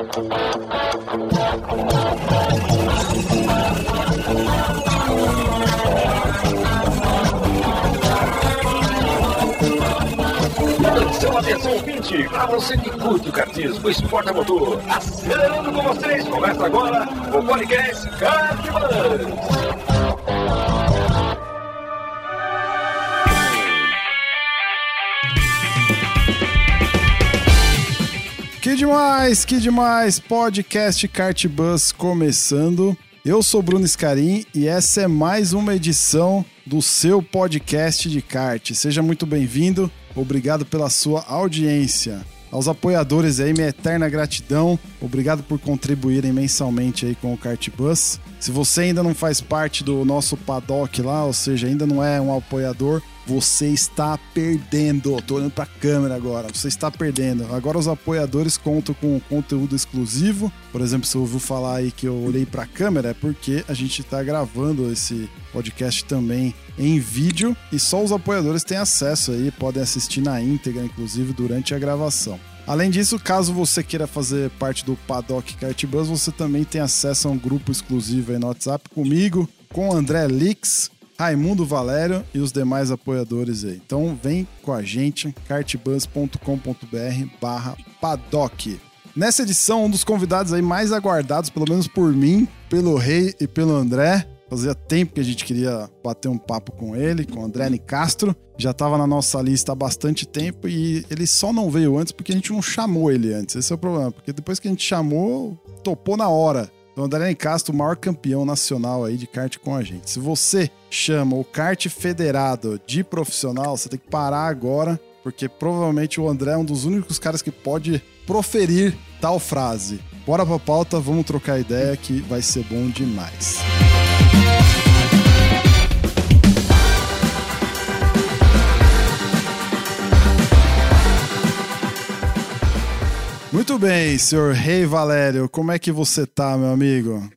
Atenção, atenção, ouvinte! Para você que curte o cartismo, o esporte a motor, acelerando com vocês, começa agora o podcast Cartbus! Demais, que demais! Podcast Kart Bus começando. Eu sou Bruno Scarim e essa é mais uma edição do seu podcast de kart. Seja muito bem-vindo, obrigado pela sua audiência. Aos apoiadores aí, minha eterna gratidão. Obrigado por contribuírem mensalmente aí com o Kart Bus. Se você ainda não faz parte do nosso paddock lá, ou seja, ainda não é um apoiador, você está perdendo. Tô olhando pra câmera agora. Você está perdendo. Agora os apoiadores contam com conteúdo exclusivo. Por exemplo, se ouviu falar aí que eu olhei pra câmera, é porque a gente tá gravando esse podcast também em vídeo e só os apoiadores têm acesso aí, podem assistir na íntegra, inclusive durante a gravação. Além disso, caso você queira fazer parte do Paddock Kart Bus, você também tem acesso a um grupo exclusivo aí no WhatsApp comigo, com André Lix, Raimundo Valério e os demais apoiadores aí. Então vem com a gente, cartbus.com.br barra paddock. Nessa edição, um dos convidados aí mais aguardados, pelo menos por mim, pelo Rei e pelo André. Fazia tempo que a gente queria bater um papo com ele, com o André Nicastro. Já estava na nossa lista há bastante tempo e ele só não veio antes porque a gente não chamou ele antes. Esse é o problema, porque depois que a gente chamou, topou na hora. Então, André Nicastro, o maior campeão nacional aí de kart com a gente. Se você chama o kart federado de profissional, você tem que parar agora, porque provavelmente o André é um dos únicos caras que pode proferir tal frase. Bora pra pauta, vamos trocar ideia que vai ser bom demais. Muito bem, senhor Rei Valério, como é que você tá, meu amigo?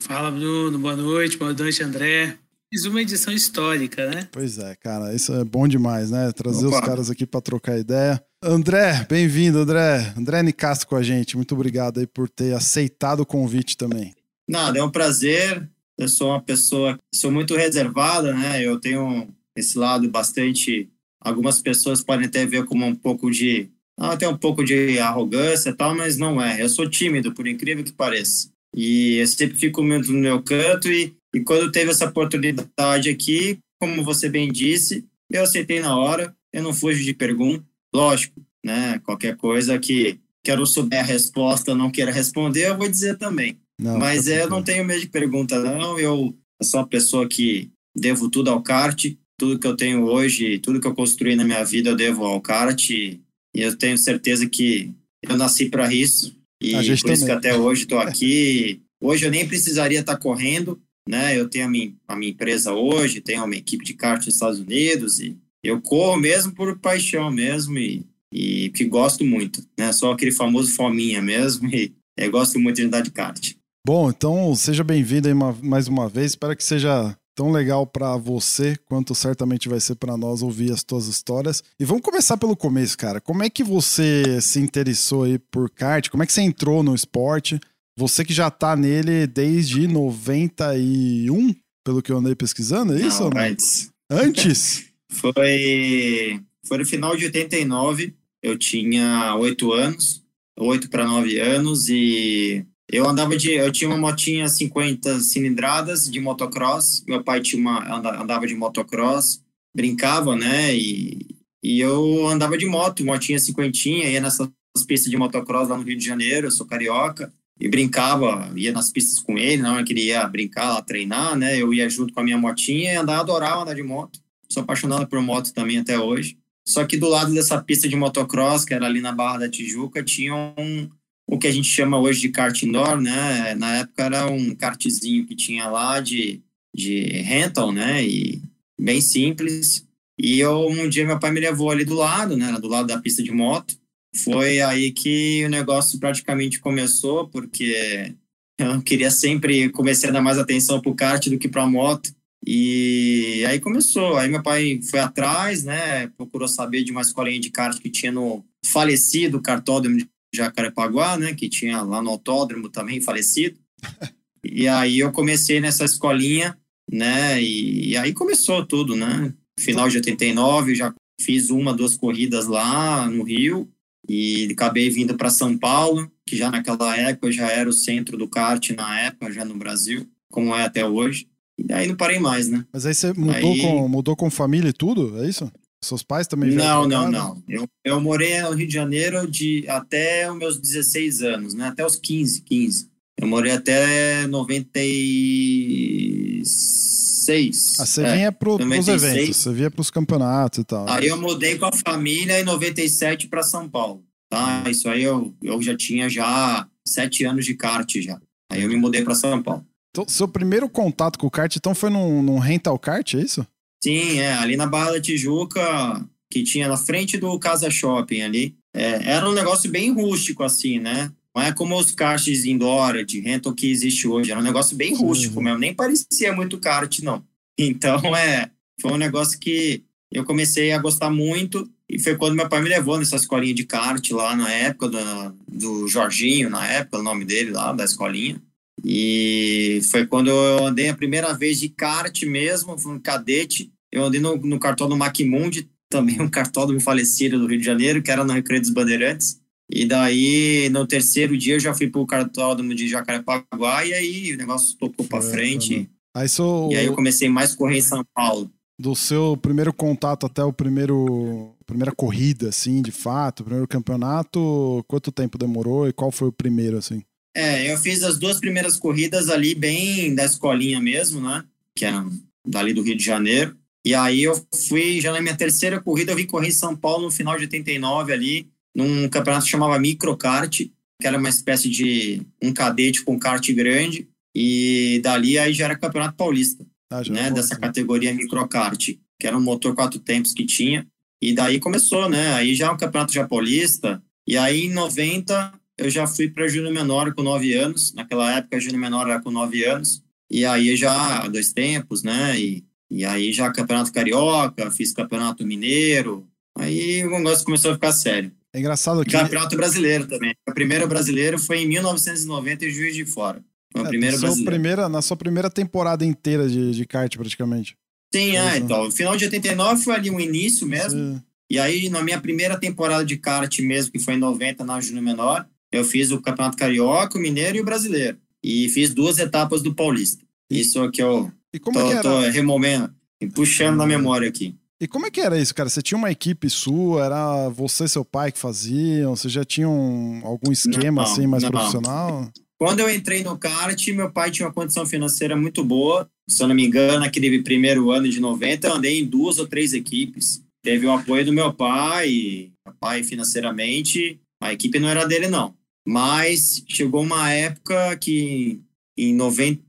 Fala, Bruno, boa noite, boa noite, André. Fiz uma edição histórica, né? Pois é, cara, isso é bom demais, né? Trazer Opa. os caras aqui para trocar ideia. André, bem-vindo, André. André Nicastro com a gente, muito obrigado aí por ter aceitado o convite também. Nada, é um prazer. Eu sou uma pessoa, sou muito reservada, né? Eu tenho esse lado bastante. Algumas pessoas podem até ver como um pouco de até um pouco de arrogância e tal, mas não é. Eu sou tímido, por incrível que pareça. E eu sempre fico muito no meu canto e, e quando teve essa oportunidade aqui, como você bem disse, eu aceitei na hora, eu não fujo de pergunta, lógico, né? Qualquer coisa que, que eu não souber a resposta, não queira responder, eu vou dizer também. Não, Mas tá eu não tenho medo de pergunta, não. Eu sou uma pessoa que devo tudo ao kart, tudo que eu tenho hoje, tudo que eu construí na minha vida, eu devo ao kart. E eu tenho certeza que eu nasci para isso. E por também. isso que até hoje estou aqui. Hoje eu nem precisaria estar tá correndo, né? Eu tenho a minha, a minha empresa hoje, tenho uma equipe de kart nos Estados Unidos e eu corro mesmo por paixão mesmo e, e que gosto muito, né? Só aquele famoso fominha mesmo e eu gosto muito de andar de kart. Bom, então seja bem-vindo aí mais uma vez. Espero que seja tão legal para você quanto certamente vai ser para nós ouvir as tuas histórias. E vamos começar pelo começo, cara. Como é que você se interessou aí por kart? Como é que você entrou no esporte? Você que já tá nele desde 91, pelo que eu andei pesquisando, é isso? Não, antes. Antes? foi, foi no final de 89, eu tinha 8 anos, 8 para 9 anos, e eu andava de. Eu tinha uma motinha 50 cilindradas de motocross. Meu pai tinha uma, andava de motocross, brincava, né? E, e eu andava de moto, motinha cinquentinha, ia nessas pistas de motocross lá no Rio de Janeiro, eu sou carioca, e brincava, ia nas pistas com ele, não, eu queria brincar lá, treinar, né? Eu ia junto com a minha motinha e andava, adorava andar de moto. Sou apaixonado por moto também até hoje. Só que do lado dessa pista de motocross, que era ali na Barra da Tijuca, tinha um, o que a gente chama hoje de kart indoor, né? Na época era um kartzinho que tinha lá de, de rental, né? E bem simples. E eu, um dia meu pai me levou ali do lado, né? Do lado da pista de moto. Foi aí que o negócio praticamente começou, porque eu queria sempre, comecei a dar mais atenção para o kart do que para a moto. E aí começou. Aí meu pai foi atrás, né? Procurou saber de uma escolinha de kart que tinha no falecido cartódromo Jacarepaguá, né? Que tinha lá no autódromo também, falecido. e aí eu comecei nessa escolinha, né? E, e aí começou tudo, né? Final de 89, já fiz uma, duas corridas lá no Rio e acabei vindo para São Paulo, que já naquela época já era o centro do kart na época, já no Brasil, como é até hoje. E aí não parei mais, né? Mas aí você mudou, aí... Com, mudou com família e tudo, é isso? Seus pais também Não, não, não. Eu, eu morei no Rio de Janeiro de até os meus 16 anos, né? Até os 15, 15. Eu morei até 96. Ah, você é, vinha pro, pros eventos, você vinha pros campeonatos e tal. Aí eu mudei com a família em 97 para São Paulo, tá? Isso aí eu, eu já tinha já sete anos de kart já. Aí eu me mudei para São Paulo. Então, seu primeiro contato com o kart, então, foi num, num rental kart, é isso? Sim, é, ali na Barra da Tijuca, que tinha na frente do Casa Shopping ali. É, era um negócio bem rústico, assim, né? Não é como os karts indoor de rental que existe hoje. Era um negócio bem rústico mesmo. Nem parecia muito kart, não. Então, é, foi um negócio que eu comecei a gostar muito. E foi quando meu pai me levou nessa escolinha de kart lá na época, do, do Jorginho, na época, o nome dele lá, da escolinha. E foi quando eu andei a primeira vez de kart mesmo, foi um cadete. Eu andei no, no cartódromo Maquimundi, também um cartódromo falecido do Rio de Janeiro, que era no Recreio dos Bandeirantes. E daí, no terceiro dia, eu já fui pro cartódromo de Jacarepaguá e aí o negócio tocou para frente. Aí sou... E aí eu comecei mais a correr em São Paulo. Do seu primeiro contato até o primeiro primeira corrida, assim, de fato, o primeiro campeonato, quanto tempo demorou e qual foi o primeiro, assim? É, eu fiz as duas primeiras corridas ali bem da escolinha mesmo, né? Que eram dali do Rio de Janeiro. E aí eu fui, já na minha terceira corrida, eu vim correr em São Paulo no final de 89 ali, num campeonato que chamava Microkart, que era uma espécie de um cadete com kart grande. E dali aí já era campeonato paulista, ah, né? Dessa categoria Microkart, que era um motor quatro tempos que tinha. E daí começou, né? Aí já é um campeonato já paulista. E aí em 90 eu já fui para Júnior Menor com nove anos. Naquela época, Júnior Menor era com nove anos. E aí já dois tempos, né? E, e aí já campeonato carioca, fiz campeonato mineiro. Aí o negócio começou a ficar sério. É engraçado que. Campeonato brasileiro também. O primeiro brasileiro foi em 1990 em Juiz de Fora. Foi o é, brasileiro. Primeira, na sua primeira temporada inteira de, de kart, praticamente. Sim, é, então. O final de 89 foi ali um início mesmo. Sim. E aí, na minha primeira temporada de kart mesmo, que foi em 90 na Júnior Menor, eu fiz o Campeonato Carioca, o Mineiro e o Brasileiro. E fiz duas etapas do Paulista. Isso é que eu e como tô, é que tô removendo, puxando na memória aqui. E como é que era isso, cara? Você tinha uma equipe sua? Era você e seu pai que faziam? Você já tinha um, algum esquema não, assim mais não. profissional? Quando eu entrei no kart, meu pai tinha uma condição financeira muito boa. Se eu não me engano, naquele primeiro ano de 90, eu andei em duas ou três equipes. Teve o apoio do meu pai, meu pai financeiramente. A equipe não era dele, não. Mas chegou uma época que, em 90,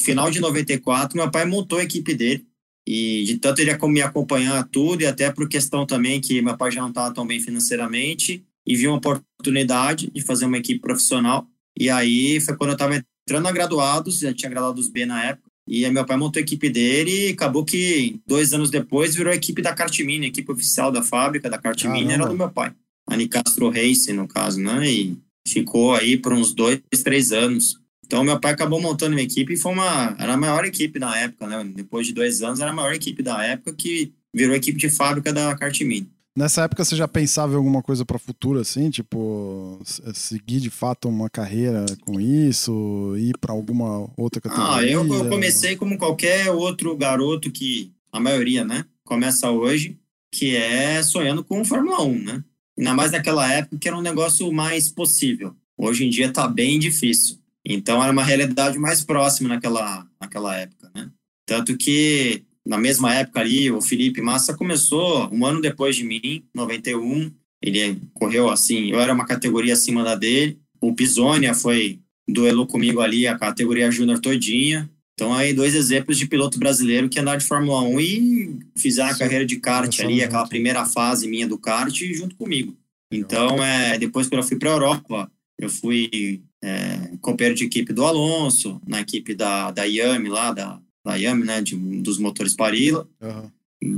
final de 94, meu pai montou a equipe dele. E de tanto ele me acompanhar tudo, e até por questão também que meu pai já não estava tão bem financeiramente, e viu uma oportunidade de fazer uma equipe profissional. E aí foi quando eu estava entrando na graduados, já tinha graduados B na época, e meu pai montou a equipe dele e acabou que dois anos depois virou a equipe da Cartimini, a equipe oficial da fábrica da Cartimini era do meu pai. A Nicastro Racing, no caso, né? E ficou aí por uns dois, três anos. Então, meu pai acabou montando uma equipe e foi uma. Era a maior equipe na época, né? Depois de dois anos, era a maior equipe da época que virou equipe de fábrica da Cartimini. Nessa época você já pensava em alguma coisa para o futuro, assim, tipo, seguir de fato uma carreira com isso, ir para alguma outra categoria? Ah, eu, eu, comecei como qualquer outro garoto que, a maioria, né, começa hoje, que é sonhando com Fórmula 1, né? Ainda mais naquela época que era um negócio mais possível. Hoje em dia está bem difícil. Então era uma realidade mais próxima naquela, naquela época, né? Tanto que na mesma época ali, o Felipe Massa começou um ano depois de mim, 91. Ele correu assim, eu era uma categoria acima da dele. O Pisonia foi duelou comigo ali a categoria júnior todinha. Então aí dois exemplos de piloto brasileiro que andaram de Fórmula 1 e fizeram a carreira de kart ali, aquela primeira fase minha do kart junto comigo. Então, é, depois que eu fui para a Europa, eu fui é, companheiro de equipe do Alonso, na equipe da, da Yami lá, da, da Yami, né, de, dos motores Parila. Uhum.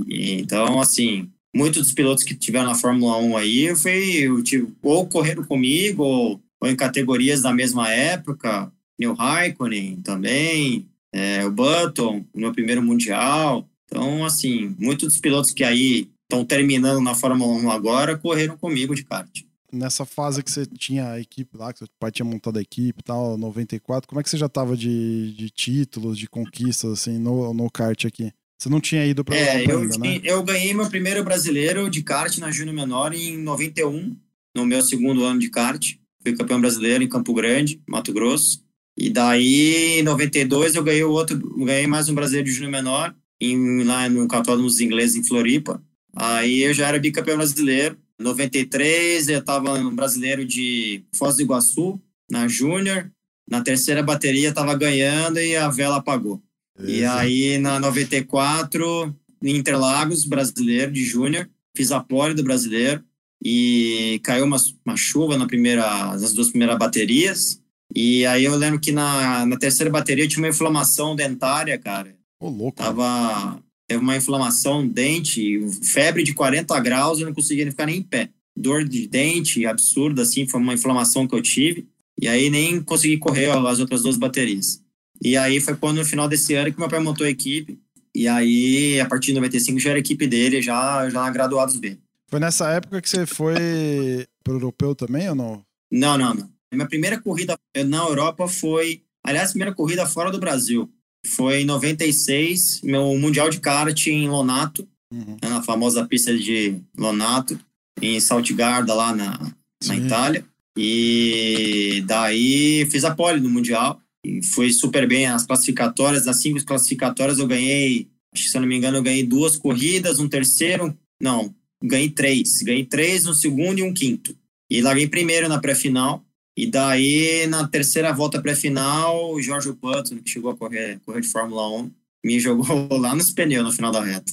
E, então, assim, muitos dos pilotos que tiveram na Fórmula 1 aí, foi, eu tive, ou correram comigo, ou, ou em categorias da mesma época, Neil Raikkonen também, é, o Button, no meu primeiro Mundial. Então, assim, muitos dos pilotos que aí estão terminando na Fórmula 1 agora correram comigo de kart. Nessa fase que você tinha a equipe lá, que seu pai tinha montado a equipe e tal, 94, como é que você já tava de, de títulos, de conquistas, assim, no, no kart aqui? Você não tinha ido para é, eu, ainda, né? eu ganhei meu primeiro brasileiro de kart na Júnior Menor em 91, no meu segundo ano de kart. Fui campeão brasileiro em Campo Grande, Mato Grosso. E daí, em 92, eu ganhei outro, ganhei mais um brasileiro de Júnior Menor, em, lá no Católico dos Ingleses, em Floripa. Aí eu já era bicampeão brasileiro. Em 93, eu estava no brasileiro de Foz do Iguaçu, na Júnior. Na terceira bateria, estava ganhando e a vela apagou. E aí, na 94, em Interlagos, brasileiro de Júnior, fiz a pole do brasileiro e caiu uma, uma chuva na primeira, nas duas primeiras baterias. E aí eu lembro que na, na terceira bateria eu tinha uma inflamação dentária, cara. Ô, louco. Tava, teve uma inflamação no dente, febre de 40 graus, eu não conseguia ficar nem em pé. Dor de dente absurda, assim, foi uma inflamação que eu tive. E aí nem consegui correr as outras duas baterias. E aí foi quando no final desse ano que meu pai montou a equipe. E aí, a partir de 95, já era a equipe dele, já, já graduados B. Foi nessa época que você foi pro europeu também ou não? Não, não, não. Minha primeira corrida na Europa foi, aliás, a primeira corrida fora do Brasil. Foi em 96, meu Mundial de Kart em Lonato, uhum. Né, na famosa pista de Lonato, em Saltigarda, lá na, na Itália. E daí fiz a pole no Mundial. E foi super bem as classificatórias. Nas cinco classificatórias eu ganhei, se eu não me engano, eu ganhei duas corridas, um terceiro. Não, ganhei três. Ganhei três, um segundo e um quinto. E larguei primeiro na pré-final. E daí, na terceira volta pré-final, o Jorge Putton, que chegou a correr, correr de Fórmula 1, me jogou lá nos pneus no final da reta.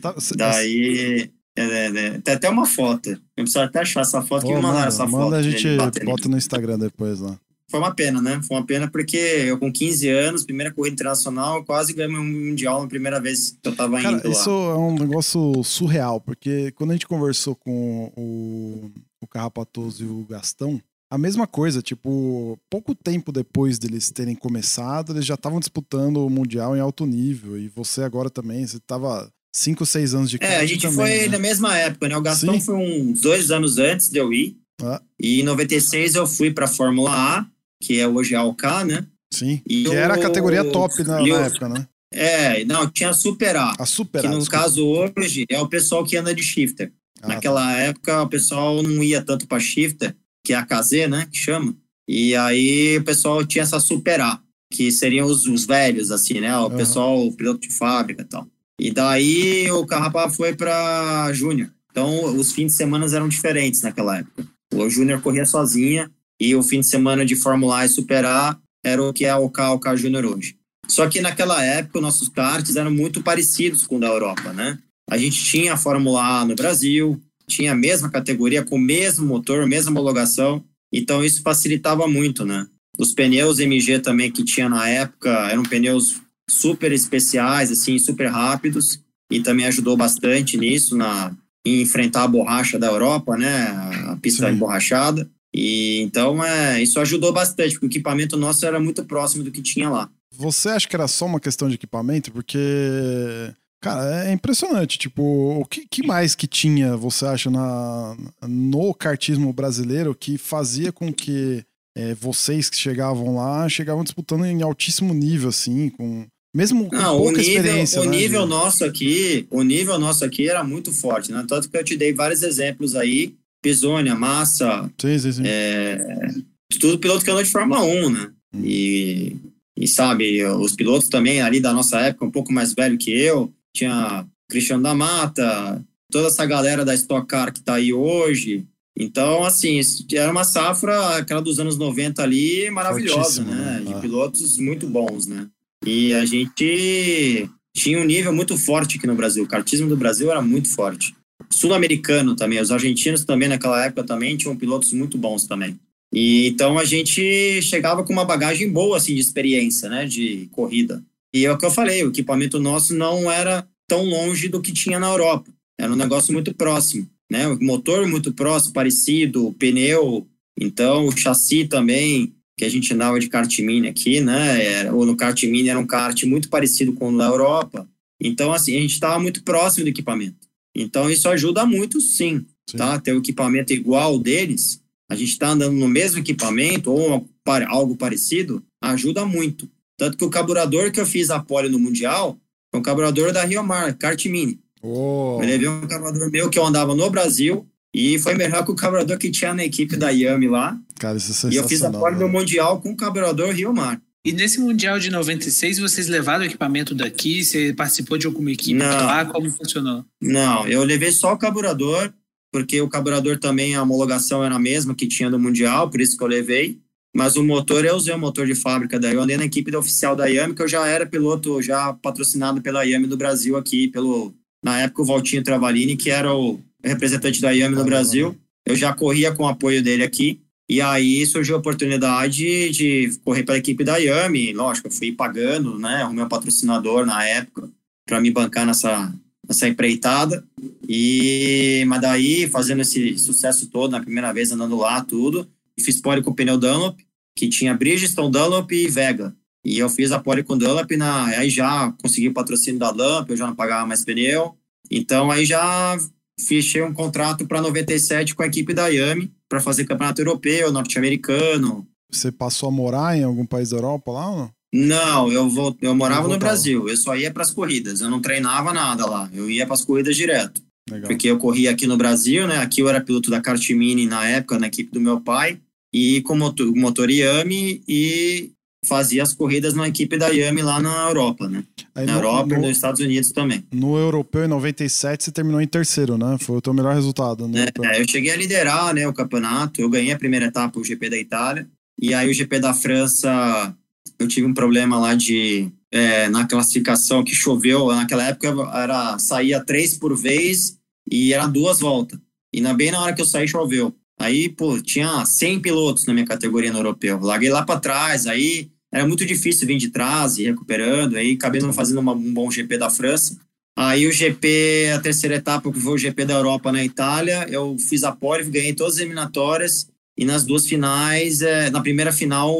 Tá, você, daí, é, é, é, tem até uma foto. Eu preciso até achar essa foto. Que me mandaram essa manda foto. Manda a gente bota no Instagram depois lá foi uma pena, né? Foi uma pena porque eu, com 15 anos, primeira corrida internacional, quase ganhei um mundial na primeira vez que eu tava Cara, indo lá. Isso é um negócio surreal, porque quando a gente conversou com o, o Carrapatoso e o Gastão, a mesma coisa, tipo, pouco tempo depois deles terem começado, eles já estavam disputando o Mundial em alto nível. E você agora também, você tava 5, 6 anos de É, a gente também, foi né? na mesma época, né? O Gastão Sim. foi uns dois anos antes de eu ir. Ah. E em 96 eu fui pra Fórmula A que é hoje a OK, né? Sim, e que o... era a categoria top na, na época, né? É, não, tinha a Super A. A Super A. Que no desculpa. caso hoje é o pessoal que anda de shifter. Ah, Naquela tá. época o pessoal não ia tanto para shifter, que é a KZ, né, que chama. E aí o pessoal tinha essa Super A, que seriam os, os velhos, assim, né? O uhum. pessoal, o piloto de fábrica e tal. E daí o Carrapá foi para Júnior. Então os fins de semana eram diferentes naquela época. O Júnior corria sozinha e o fim de semana de Fórmula A e Super A era o que é o OK, OK Júnior hoje. Só que naquela época, nossos karts eram muito parecidos com o da Europa, né? A gente tinha a Fórmula A no Brasil, tinha a mesma categoria, com o mesmo motor, mesma homologação, então isso facilitava muito, né? Os pneus MG também que tinha na época eram pneus super especiais, assim, super rápidos, e também ajudou bastante nisso, na, em enfrentar a borracha da Europa, né? A pista Sim. emborrachada. E então é, isso ajudou bastante, porque o equipamento nosso era muito próximo do que tinha lá. Você acha que era só uma questão de equipamento? Porque, cara, é impressionante. Tipo, o que, que mais que tinha, você acha, na, no kartismo brasileiro que fazia com que é, vocês que chegavam lá chegavam disputando em altíssimo nível, assim, com mesmo com Não, pouca o nível, experiência. O né, nível nosso aqui, o nível nosso aqui era muito forte, né? Tanto que eu te dei vários exemplos aí Pisônia, Massa. Sim, sim, sim. É, tudo piloto que andou de Fórmula 1, né? Hum. E, e sabe, os pilotos também ali da nossa época, um pouco mais velho que eu, tinha Cristiano da Mata, toda essa galera da Stock Car que tá aí hoje. Então, assim, era uma safra, aquela dos anos 90 ali, maravilhosa, né? né? De ah. pilotos muito bons, né? E a gente tinha um nível muito forte aqui no Brasil. O kartismo do Brasil era muito forte sul-americano também. Os argentinos também naquela época também tinham pilotos muito bons também. E então a gente chegava com uma bagagem boa assim de experiência, né, de corrida. E é o que eu falei, o equipamento nosso não era tão longe do que tinha na Europa. Era um negócio muito próximo, né? O motor muito próximo, parecido, o pneu, então o chassi também, que a gente andava de kart mini aqui, né? Era, ou no kart mini era um kart muito parecido com o da Europa. Então, assim, a gente estava muito próximo do equipamento. Então, isso ajuda muito, sim, sim. tá? Ter o equipamento igual deles, a gente está andando no mesmo equipamento ou algo parecido, ajuda muito. Tanto que o carburador que eu fiz a pole no Mundial foi um carburador da Rio Mar, kart mini. Oh. Eu levei um carburador meu que eu andava no Brasil e foi melhor que o carburador que tinha na equipe da Yami lá. Cara, isso é sensacional. E eu fiz a pole no Mundial com o carburador Rio Mar. E nesse Mundial de 96, vocês levaram o equipamento daqui? Você participou de alguma equipe não, lá? Como funcionou? Não, eu levei só o carburador, porque o carburador também, a homologação era a mesma que tinha no Mundial, por isso que eu levei. Mas o motor, eu usei o motor de fábrica daí. Eu andei na equipe oficial da Yami, que eu já era piloto, já patrocinado pela Yami do Brasil aqui, pelo, na época, o Valtinho Travalini, que era o representante da Yami no Brasil. Eu já corria com o apoio dele aqui. E aí surgiu a oportunidade de correr para a equipe da Yami. Lógico, eu fui pagando, né? O meu patrocinador na época para me bancar nessa, nessa empreitada. E mas daí fazendo esse sucesso todo na primeira vez andando lá tudo, fiz pole com o pneu Dunlop, que tinha Bridgestone, Dunlop e Vega. E eu fiz a pole com Dunlop, na, aí já consegui o patrocínio da Dunlop, eu já não pagava mais pneu. Então aí já fechei um contrato para 97 com a equipe da Yami para fazer campeonato europeu, norte-americano. Você passou a morar em algum país da Europa lá ou não? Não, eu, vou, eu morava no Brasil. Eu só ia para as corridas. Eu não treinava nada lá. Eu ia para as corridas direto. Legal. Porque eu corria aqui no Brasil, né? Aqui eu era piloto da kart mini na época, na equipe do meu pai. E com motor, motor Yami e fazia as corridas na equipe da Yami lá na Europa, né? Aí na no, Europa no, e nos Estados Unidos também. No Europeu, em 97, você terminou em terceiro, né? Foi o teu melhor resultado. Né? É, eu cheguei a liderar né, o campeonato, eu ganhei a primeira etapa, o GP da Itália, e aí o GP da França, eu tive um problema lá de... É, na classificação que choveu, naquela época era saía três por vez e era duas voltas. E na, bem na hora que eu saí, choveu. Aí, pô, tinha 100 pilotos na minha categoria no europeu. Larguei lá para trás, aí era muito difícil vir de trás e recuperando, aí acabei não fazendo uma, um bom GP da França. Aí o GP, a terceira etapa, que foi o GP da Europa na Itália, eu fiz a pole, ganhei todas as eliminatórias, e nas duas finais, é, na primeira final,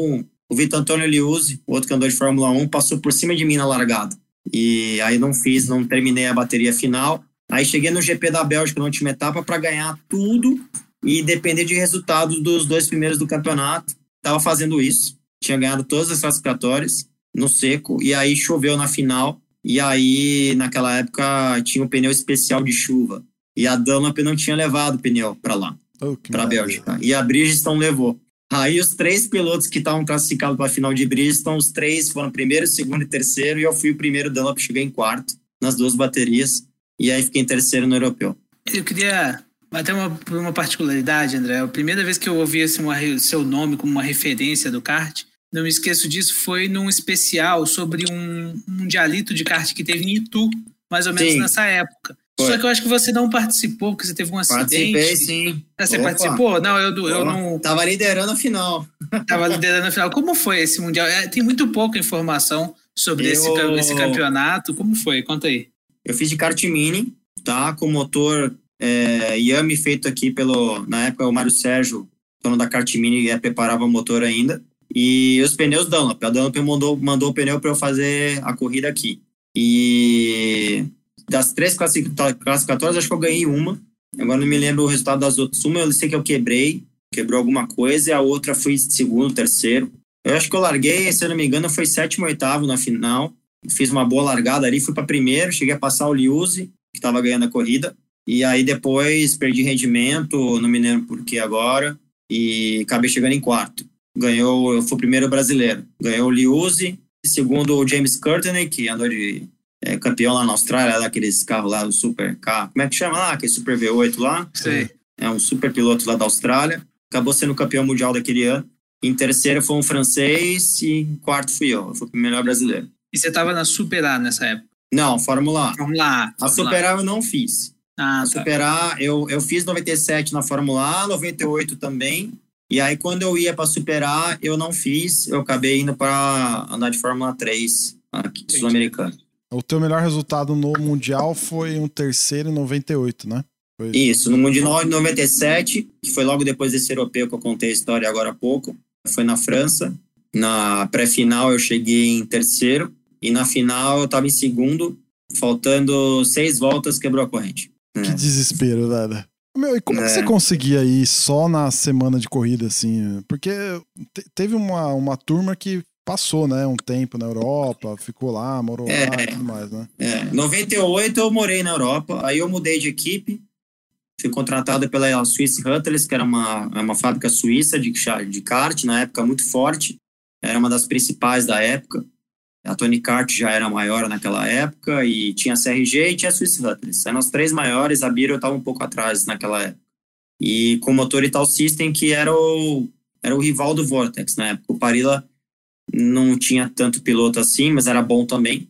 o Vitor Antônio Liuzzi, outro cantor de Fórmula 1, passou por cima de mim na largada. E aí não fiz, não terminei a bateria final. Aí cheguei no GP da Bélgica na última etapa para ganhar tudo e depender de resultados dos dois primeiros do campeonato. Estava fazendo isso, tinha ganhado todas as classificatórias no seco, e aí choveu na final, e aí naquela época tinha um pneu especial de chuva, e a Dunlop não tinha levado o pneu para lá, oh, para a Bélgica, e a Bridgestone levou. Aí os três pilotos que estavam classificados para a final de Bridgestone, os três foram primeiro, segundo e terceiro, e eu fui o primeiro Dunlop, cheguei em quarto nas duas baterias, e aí fiquei em terceiro no europeu. Eu queria até uma, uma particularidade, André. A primeira vez que eu ouvi assim, uma, seu nome como uma referência do kart, não me esqueço disso, foi num especial sobre um mundialito de kart que teve em Itu, mais ou menos sim. nessa época. Foi. Só que eu acho que você não participou, porque você teve um acidente. Participei, sim. Ah, você Opa. participou? Não, eu, eu não. Tava liderando a final. Tava liderando a final. Como foi esse Mundial? É, tem muito pouca informação sobre eu... esse, esse campeonato. Como foi? Conta aí. Eu fiz de kart mini, tá? Com motor é, Yami feito aqui pelo, na época, o Mário Sérgio, dono da kart mini, é, preparava o motor ainda. E os pneus Dunlop. A Dunlop mandou, mandou o pneu para eu fazer a corrida aqui. E das três classificatórias, acho que eu ganhei uma. Agora não me lembro o resultado das outras. Uma eu sei que eu quebrei, quebrou alguma coisa, e a outra fui segundo, terceiro. Eu acho que eu larguei, se eu não me engano, foi sétimo, oitavo na final. Fiz uma boa largada ali, fui para primeiro, cheguei a passar o Liuzzi, que estava ganhando a corrida. E aí depois perdi rendimento, não me lembro por que agora, e acabei chegando em quarto. Ganhou, eu fui o primeiro brasileiro. Ganhou o Liuzzi, segundo o James Courtney, que andou de é, campeão lá na Austrália, daqueles carros lá do Super K. Como é que chama lá? Aquele Super V8 lá? Sim. É um super piloto lá da Austrália. Acabou sendo campeão mundial daquele ano. Em terceiro foi um francês e em quarto fui eu. Eu fui o melhor brasileiro. E você estava na Super A nessa época? Não, Fórmula A. Fórmula A. A Super A eu não fiz. Ah, tá. Superar, eu, eu fiz 97 na Fórmula A, 98 também. E aí, quando eu ia para superar, eu não fiz, eu acabei indo para andar de Fórmula 3, aqui sul-americano. O teu melhor resultado no Mundial foi um terceiro em 98, né? Foi... Isso, no Mundial de 97, que foi logo depois desse europeu que eu contei a história agora há pouco, foi na França. Na pré-final eu cheguei em terceiro e na final eu estava em segundo, faltando seis voltas, quebrou a corrente. Que é. desespero, velho. Meu, e como é. que você conseguia ir só na semana de corrida, assim? Porque teve uma, uma turma que passou, né, um tempo na Europa, ficou lá, morou é, lá e tudo mais, né? É, 98 eu morei na Europa, aí eu mudei de equipe, fui contratado pela Swiss Hunters, que era uma, uma fábrica suíça de, de kart, na época muito forte, era uma das principais da época. A Tony Kart já era maior naquela época e tinha a CRG e tinha a Swiss Hunters. Eram as três maiores, a Biro estava um pouco atrás naquela época. E com o motor Ital System, que era o, era o rival do Vortex na época. O Parilla não tinha tanto piloto assim, mas era bom também.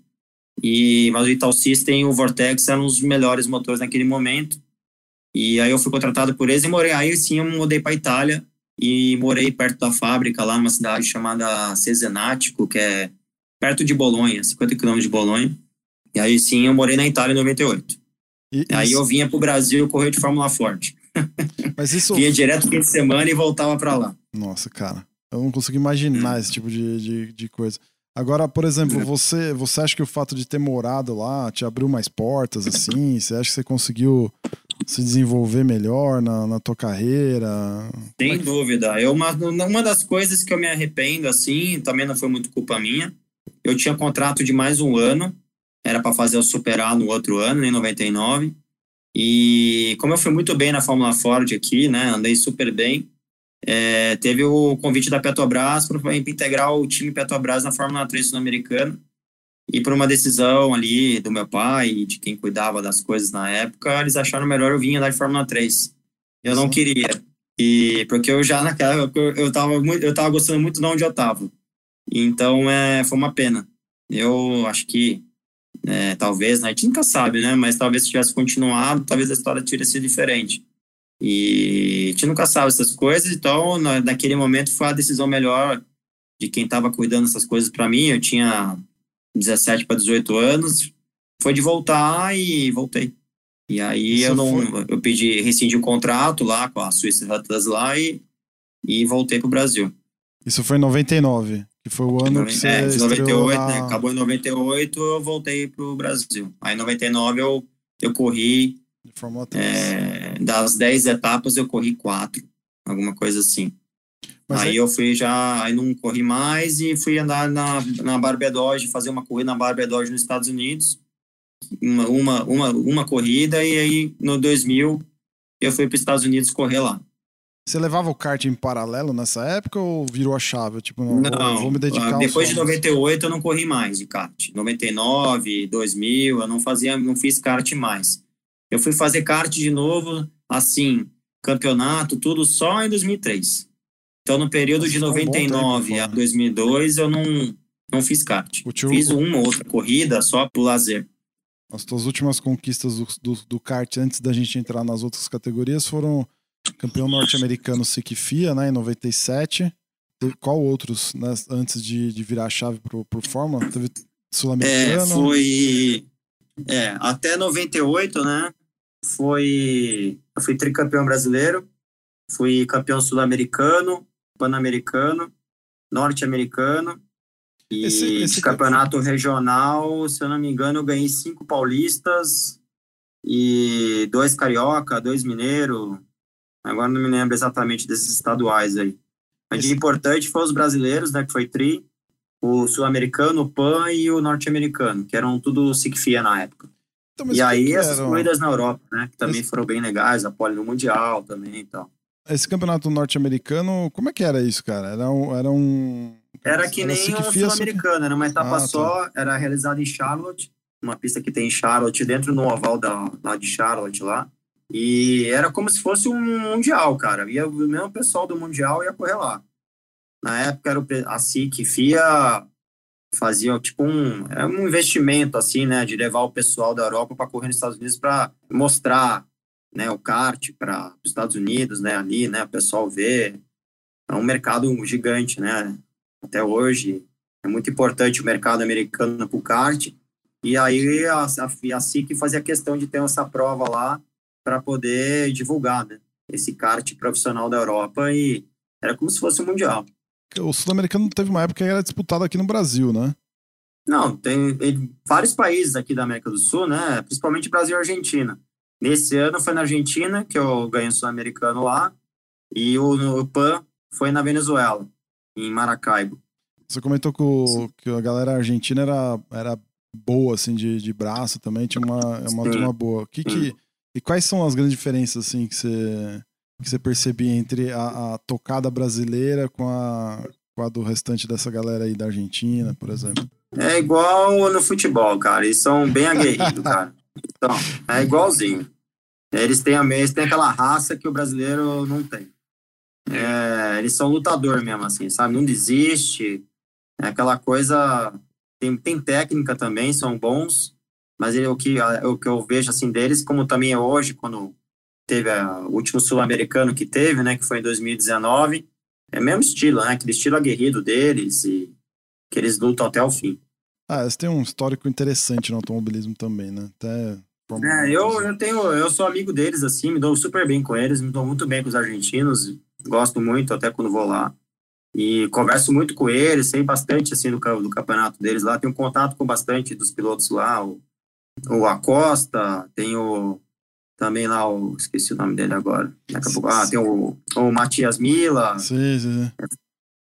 E, mas o Ital System e o Vortex eram os melhores motores naquele momento. E aí eu fui contratado por eles e morei. Aí sim eu mudei para Itália e morei perto da fábrica, lá numa cidade chamada Cesenatico, que é perto de Bolonha, 50 quilômetros de Bolonha. E aí sim eu morei na Itália em 98. E, aí isso... eu vinha para o Brasil correr de Fórmula Forte. Mas isso... vinha direto fim de semana e voltava para lá. Nossa, cara. Eu não consigo imaginar esse tipo de, de, de coisa. Agora, por exemplo, é. você, você acha que o fato de ter morado lá te abriu mais portas, assim? Você acha que você conseguiu se desenvolver melhor na, na tua carreira? Sem dúvida. Eu, uma, uma das coisas que eu me arrependo, assim, também não foi muito culpa minha. Eu tinha contrato de mais um ano, era para fazer o superar no outro ano, em 99. E como eu fui muito bem na Fórmula Ford aqui, né, andei super bem, é, teve o convite da Petrobras para integrar o time Petrobras na Fórmula 3 sul-americana. E por uma decisão ali do meu pai e de quem cuidava das coisas na época, eles acharam melhor eu vir andar de Fórmula 3. Eu não queria. E porque eu já naquela época eu tava muito, eu tava gostando muito de onde eu tava. Então é, foi uma pena. Eu acho que é, talvez, né, a gente nunca sabe, né? Mas talvez se tivesse continuado, talvez a história tivesse sido diferente. E a gente nunca sabe essas coisas, então naquele momento foi a decisão melhor de quem estava cuidando dessas coisas para mim. Eu tinha 17 para 18 anos, foi de voltar e voltei. E aí Isso eu não, foi... eu pedi, rescindi o contrato lá com a Suíça Ratas lá e, e voltei para o Brasil. Isso foi em 99, que foi o ano que você é, 98, na... né, acabou em 98, eu voltei para o Brasil. Aí em 99 eu, eu corri de Fórmula 3. É, das 10 etapas eu corri 4, alguma coisa assim. Mas aí é... eu fui já, aí não corri mais e fui andar na, na Barbados, fazer uma corrida na Barbados nos Estados Unidos. Uma, uma, uma, uma corrida e aí no 2000 eu fui para os Estados Unidos correr lá. Você levava o kart em paralelo nessa época ou virou a chave? Tipo, não, não vou, vou me dedicar depois de 98 eu não corri mais de kart. 99, 2000, eu não fazia, não fiz kart mais. Eu fui fazer kart de novo, assim, campeonato, tudo só em 2003. Então, no período Nossa, de 99 um a 2002, eu não, não fiz kart. Tio... Fiz uma ou outra corrida só pro lazer. As tuas últimas conquistas do, do, do, kart, antes da gente entrar nas outras categorias, foram campeão norte-americano Sikifia, né, em 97. Qual outros, né, antes de, de virar a chave pro, pro Fórmula? Teve sul-americano? É, foi... É, até 98, né, foi... Eu fui tricampeão brasileiro, fui campeão sul-americano, pan-americano, norte-americano. E esse, esse campeonato regional, se eu não me engano, eu ganhei cinco paulistas e dois carioca, dois mineiro. Agora não me lembro exatamente desses estaduais aí. Mas esse... importante foi os brasileiros, né, que foi tri, o sul-americano, o pan e o norte-americano, que eram tudo SICFIA na época. Então, e aí essas corridas na Europa, né, que também esse... foram bem legais, a pole no mundial também e tal. Esse campeonato norte-americano, como é que era isso, cara? Era um. Era, um... era que era nem um sul-americano, era uma etapa ah, tá. só, era realizada em Charlotte, uma pista que tem em Charlotte, dentro do oval da, lá de Charlotte lá. E era como se fosse um mundial, cara. Ia, o mesmo pessoal do mundial ia correr lá. Na época era o, a SIC FIA fazia tipo um, é um investimento assim, né, de levar o pessoal da Europa para correr nos Estados Unidos para mostrar né, o kart para os Estados Unidos, né, ali, né, o pessoal vê. É um mercado gigante, né, até hoje. É muito importante o mercado americano para o kart. E aí a, a, a SIC fazia questão de ter essa prova lá para poder divulgar, né? Esse kart profissional da Europa e era como se fosse um mundial. O sul-americano teve uma época que era disputado aqui no Brasil, né? Não, tem, vários países aqui da América do Sul, né? Principalmente Brasil e Argentina. Nesse ano foi na Argentina que eu ganhei o sul-americano lá e o, o PAN foi na Venezuela, em Maracaibo. Você comentou que, o, que a galera argentina era, era boa, assim, de, de braço também, tinha uma, uma turma boa. Que, que, e quais são as grandes diferenças, assim, que você, que você percebia entre a, a tocada brasileira com a, com a do restante dessa galera aí da Argentina, por exemplo? É igual no futebol, cara. Eles são bem aguerridos, cara. Então, é igualzinho. Eles têm, a, eles têm aquela raça que o brasileiro não tem. É, eles são lutador mesmo, assim, sabe? Não desiste. É aquela coisa. Tem, tem técnica também, são bons, mas ele, o, que, o que eu vejo assim deles, como também é hoje, quando teve a, o último sul-americano que teve, né, que foi em 2019, é o mesmo estilo, né? Aquele estilo aguerrido deles e que eles lutam até o fim. Ah, eles têm um histórico interessante no automobilismo também, né? Até é, eu, eu tenho, eu sou amigo deles, assim, me dou super bem com eles, me dou muito bem com os argentinos, gosto muito até quando vou lá. E converso muito com eles, sei bastante, assim, do, do campeonato deles lá, tenho contato com bastante dos pilotos lá, o, o Acosta, tenho também lá o, esqueci o nome dele agora, ah, tem o, o Matias Mila. Sim, sim, sim.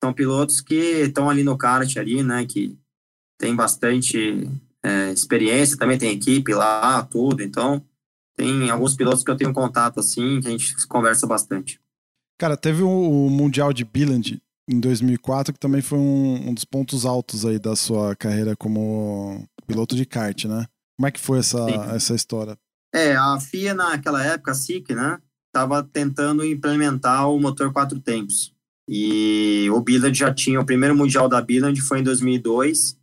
São pilotos que estão ali no kart ali, né, que tem bastante é, experiência, também tem equipe lá, tudo. Então, tem alguns pilotos que eu tenho contato assim, que a gente conversa bastante. Cara, teve o Mundial de Billand em 2004, que também foi um, um, dos pontos altos aí da sua carreira como piloto de kart, né? Como é que foi essa, essa história? É, a FIA naquela época, a SIC, né, estava tentando implementar o motor quatro tempos. E o Billand já tinha, o primeiro Mundial da Billand foi em 2002,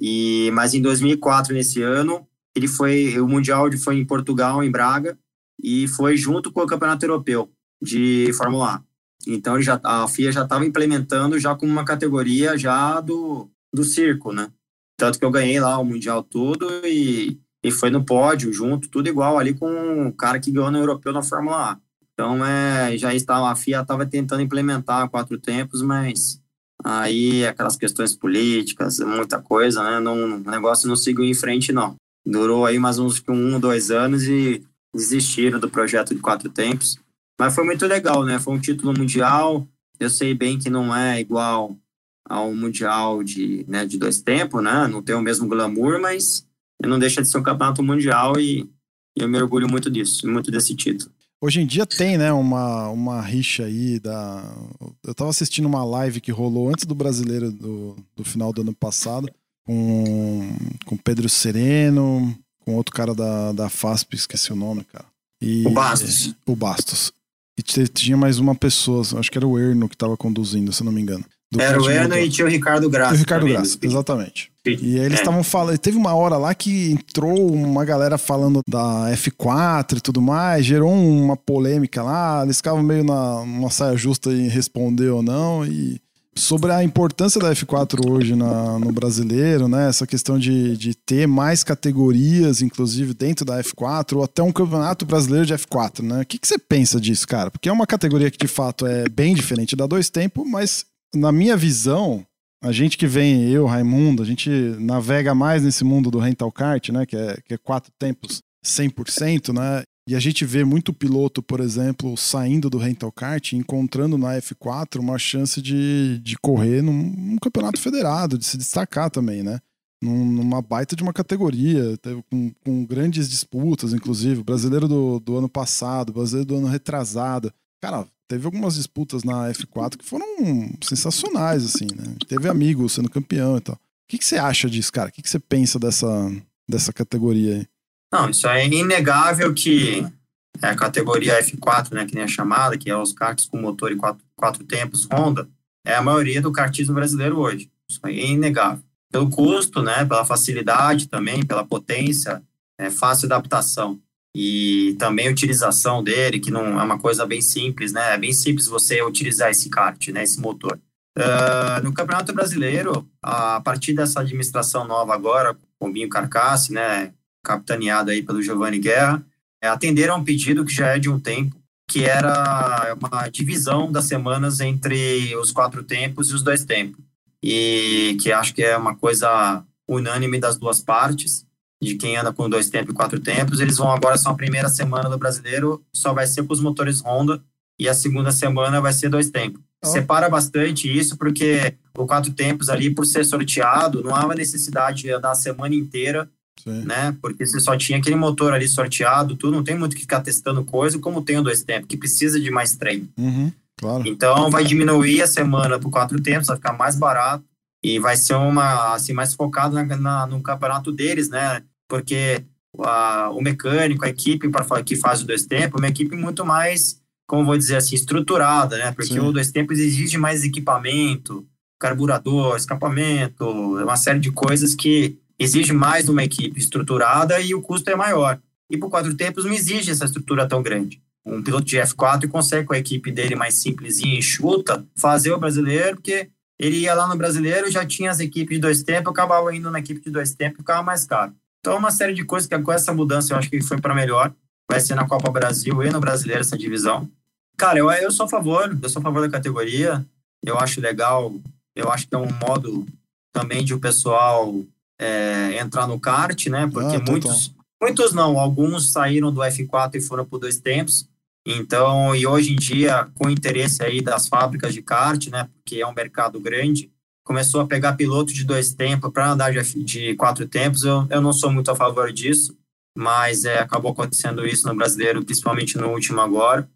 e, mas em 2004, nesse ano, ele foi o mundial foi em Portugal, em Braga, e foi junto com o Campeonato Europeu de Fórmula A. Então já, a FIA já estava implementando já como uma categoria já do, do circo, né? Tanto que eu ganhei lá o mundial todo e, e foi no pódio junto, tudo igual ali com o cara que ganhou no europeu na Fórmula A. Então é, já estava a FIA estava tentando implementar quatro tempos, mas Aí aquelas questões políticas, muita coisa, né? Não, o negócio não seguiu em frente, não. Durou aí mais uns um, dois anos e desistiram do projeto de quatro tempos. Mas foi muito legal, né? Foi um título mundial. Eu sei bem que não é igual ao mundial de, né, de dois tempos, né? Não tem o mesmo glamour, mas não deixa de ser um campeonato mundial e, e eu me orgulho muito disso, muito desse título. Hoje em dia tem, né, uma, uma rixa aí da. Eu tava assistindo uma live que rolou antes do brasileiro do, do final do ano passado, com, com Pedro Sereno, com outro cara da, da FASP, esqueci o nome, cara. E, o Bastos. O Bastos. E tinha mais uma pessoa, acho que era o Erno que tava conduzindo, se não me engano. Era o Erno e tinha o Ricardo Graça. o Ricardo Graça, exatamente. E eles estavam é. falando. Teve uma hora lá que entrou uma galera falando da F4 e tudo mais, gerou uma polêmica lá. Eles ficavam meio na uma saia justa em responder ou não. E sobre a importância da F4 hoje na, no brasileiro, né? Essa questão de, de ter mais categorias, inclusive dentro da F4, ou até um campeonato brasileiro de F4, né? O que, que você pensa disso, cara? Porque é uma categoria que de fato é bem diferente da dois tempos, mas na minha visão, a gente que vem, eu, Raimundo, a gente navega mais nesse mundo do rental kart, né? Que é, que é quatro tempos 100%, né? E a gente vê muito piloto, por exemplo, saindo do rental kart, encontrando na F4 uma chance de, de correr num, num campeonato federado, de se destacar também, né? Num, numa baita de uma categoria, com, com grandes disputas, inclusive. Brasileiro do, do ano passado, brasileiro do ano retrasado. Cara, teve algumas disputas na F4 que foram sensacionais, assim, né? Teve amigo sendo campeão e tal. O que, que você acha disso, cara? O que, que você pensa dessa, dessa categoria aí? Não, isso é inegável que é a categoria F4, né, que nem a chamada, que é os karts com motor e quatro, quatro tempos Honda, é a maioria do kartismo brasileiro hoje. Isso aí é inegável. Pelo custo, né, pela facilidade também, pela potência, é fácil adaptação e também a utilização dele, que não é uma coisa bem simples, né? É bem simples você utilizar esse kart, né? Esse motor. Uh, no Campeonato Brasileiro, a partir dessa administração nova agora, Pombinho Carcasse, né, capitaneado aí pelo Giovanni Guerra, é, atenderam a um pedido que já é de um tempo, que era uma divisão das semanas entre os quatro tempos e os dois tempos. E que acho que é uma coisa unânime das duas partes, de quem anda com dois tempos e quatro tempos. Eles vão agora, só a primeira semana do brasileiro, só vai ser com os motores Honda, e a segunda semana vai ser dois tempos. Oh. Separa bastante isso, porque o quatro tempos ali, por ser sorteado, não há necessidade de andar a semana inteira Sim. né? Porque você só tinha aquele motor ali sorteado, tudo, não tem muito que ficar testando coisa, como tem o dois tempos, que precisa de mais treino. Uhum, claro. Então vai diminuir a semana por quatro tempos, vai ficar mais barato e vai ser uma assim mais focado na, na no campeonato deles, né? Porque a, o mecânico, a equipe para que faz o dois tempos, é uma equipe muito mais, como vou dizer assim, estruturada, né? Porque Sim. o dois tempos exige mais equipamento, carburador, escapamento, uma série de coisas que exige mais de uma equipe estruturada e o custo é maior. E por quatro tempos não exige essa estrutura tão grande. Um piloto de F4 consegue com a equipe dele mais simplesinha e enxuta fazer o brasileiro, porque ele ia lá no brasileiro, já tinha as equipes de dois tempos, acabava indo na equipe de dois tempos e ficava mais caro. Então, uma série de coisas que com essa mudança eu acho que foi para melhor. Vai ser na Copa Brasil e no Brasileiro essa divisão. Cara, eu, eu sou a favor, eu sou a favor da categoria. Eu acho legal, eu acho que é um modo também de o pessoal é, entrar no kart, né? Porque ah, tá muitos, muitos não, alguns saíram do F4 e foram por dois tempos. Então, e hoje em dia, com o interesse aí das fábricas de kart, né? Porque é um mercado grande, começou a pegar piloto de dois tempos para andar de, de, quatro tempos. Eu, eu não sou muito a favor disso, mas é, acabou acontecendo isso no brasileiro, principalmente no último agora.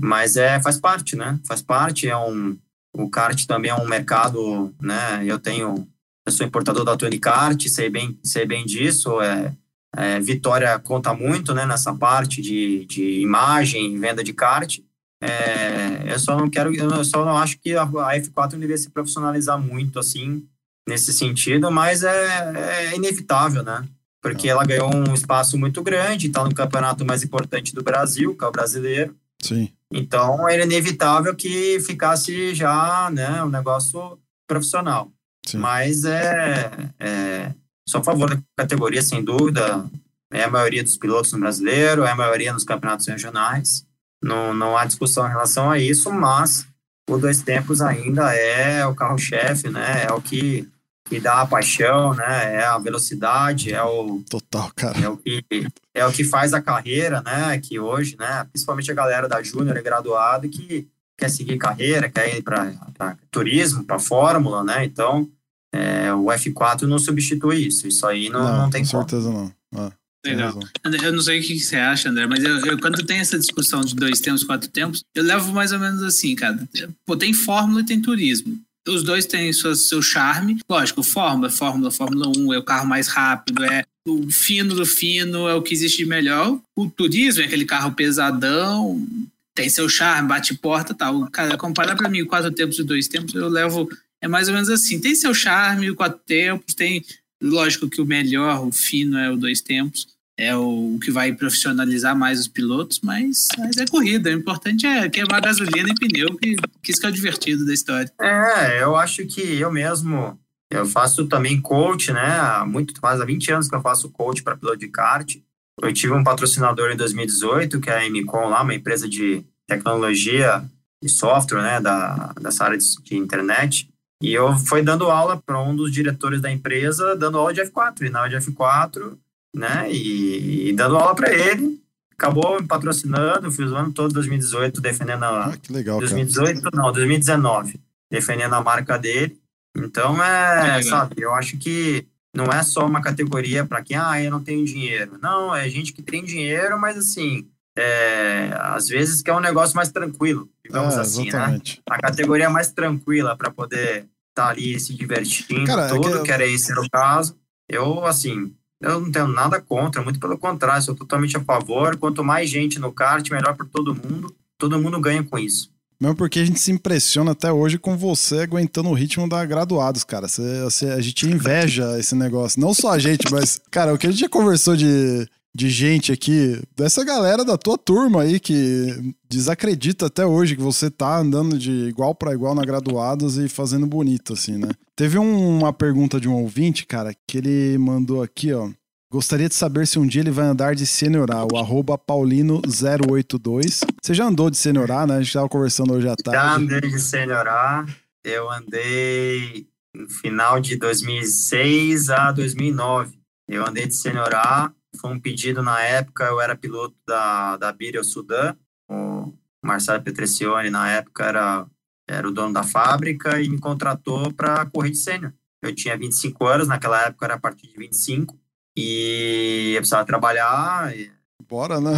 Mas é, faz parte, né? Faz parte, é um. O kart também é um mercado, né? Eu tenho eu sou importador da Tony Kart, sei bem, sei bem disso. É, é, Vitória conta muito né, nessa parte de, de imagem, venda de kart. É, eu só não quero, eu só não acho que a, a F4 deveria se profissionalizar muito assim nesse sentido, mas é, é inevitável, né? Porque ela ganhou um espaço muito grande, está no campeonato mais importante do Brasil, que é o brasileiro. Sim. Então era inevitável que ficasse já, né, um negócio profissional. Sim. Mas é, é só a favor da categoria, sem dúvida. É a maioria dos pilotos no brasileiro, é a maioria nos campeonatos regionais. Não, não há discussão em relação a isso, mas o dois tempos ainda é o carro-chefe, né? É o que, que dá a paixão, né? É a velocidade, é o total, cara. É o que é o que faz a carreira, né? Que hoje, né? Principalmente a galera da Júnior e graduado que quer seguir carreira, quer ir para turismo, para fórmula, né? Então, é, o F4 não substitui isso. Isso aí não, não, não tem com certeza não. Ah, Legal. Eu não sei o que você acha, André, mas eu, eu, quando tem essa discussão de dois tempos, quatro tempos, eu levo mais ou menos assim, cara. Pô, tem Fórmula e tem turismo. Os dois têm seu, seu charme. Lógico, Fórmula, Fórmula, Fórmula 1 é o carro mais rápido, é o fino do fino, é o que existe de melhor. O turismo é aquele carro pesadão, tem seu charme, bate porta tal. Cara, comparar para mim quatro tempos e dois tempos, eu levo. É mais ou menos assim. Tem seu charme, quatro tempos, tem. Lógico que o melhor, o fino é o dois tempos. É o, que vai profissionalizar mais os pilotos, mas, mas é corrida. O importante é queimar gasolina e pneu, que, que isso que é o divertido da história. É, eu acho que eu mesmo. Eu faço também coach, né? Há muito, faz há 20 anos que eu faço coach para piloto de kart. Eu tive um patrocinador em 2018, que é a Emicom lá, uma empresa de tecnologia e software, né, da, dessa área de, de internet. E eu fui dando aula para um dos diretores da empresa, dando aula de F4, e na aula de F4, né, e, e dando aula para ele. Acabou me patrocinando, fiz o ano todo 2018 defendendo a... Ah, que legal, 2018, cara. não, 2019, defendendo a marca dele. Então, é, é sabe, eu acho que não é só uma categoria para quem, ah, eu não tenho dinheiro. Não, é gente que tem dinheiro, mas assim, é, às vezes que é um negócio mais tranquilo, digamos é, assim, né? A categoria mais tranquila para poder estar tá ali se divertindo, Cara, tudo, é que, que era esse o caso. Eu, assim, eu não tenho nada contra, muito pelo contrário, sou totalmente a favor. Quanto mais gente no kart, melhor para todo mundo. Todo mundo ganha com isso. Mesmo porque a gente se impressiona até hoje com você aguentando o ritmo da graduados, cara. Você, a gente inveja esse negócio. Não só a gente, mas, cara, o que a gente já conversou de, de gente aqui, dessa galera da tua turma aí que desacredita até hoje que você tá andando de igual para igual na graduados e fazendo bonito, assim, né? Teve um, uma pergunta de um ouvinte, cara, que ele mandou aqui, ó. Gostaria de saber se um dia ele vai andar de seniorar, o arroba paulino082. Você já andou de seniorar, né? A gente tava conversando hoje à tarde. Já andei de seniorar. Eu andei no final de 2006 a 2009. Eu andei de seniorar. Foi um pedido na época, eu era piloto da, da Birel Sudan. O Marcelo Petrecione, na época, era, era o dono da fábrica e me contratou para correr de sênior. Eu tinha 25 anos, naquela época era a partir de 25 e eu precisava trabalhar. E, Bora, né?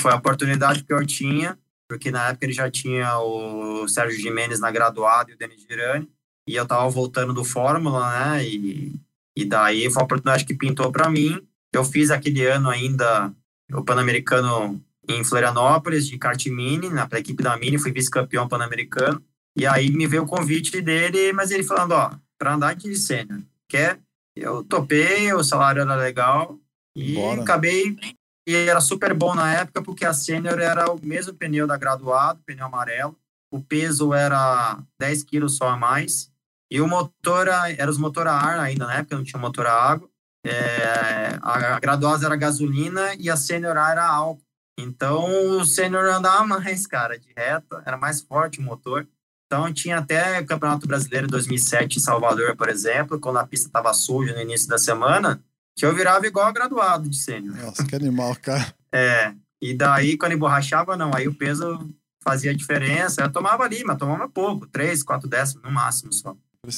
foi a oportunidade que eu tinha, porque na época ele já tinha o Sérgio Jimenez na graduada e o Denis Girani, e eu tava voltando do Fórmula, né? E, e daí foi a oportunidade que pintou para mim. Eu fiz aquele ano ainda o Pan-Americano em Florianópolis, de kart mini, na equipe da Mini, fui vice-campeão pan-americano. E aí me veio o convite dele, mas ele falando, ó, para andar de sênior, quer eu topei, o salário era legal e Bora. acabei. E era super bom na época, porque a Sênior era o mesmo pneu da graduado, pneu amarelo. O peso era 10 quilos só a mais. E o motor era os motor a ar ainda, na época não tinha motor a água. É, a graduada era gasolina e a Sênior era álcool. Então o Sênior andava mais, cara, de reta, era mais forte o motor. Então tinha até Campeonato Brasileiro 2007 em Salvador, por exemplo, quando a pista estava suja no início da semana, que eu virava igual graduado de sênior. Nossa, que animal, cara. É, e daí quando emborrachava, não, aí o peso fazia diferença, eu tomava ali, mas tomava pouco, 3, 4 décimos no máximo só.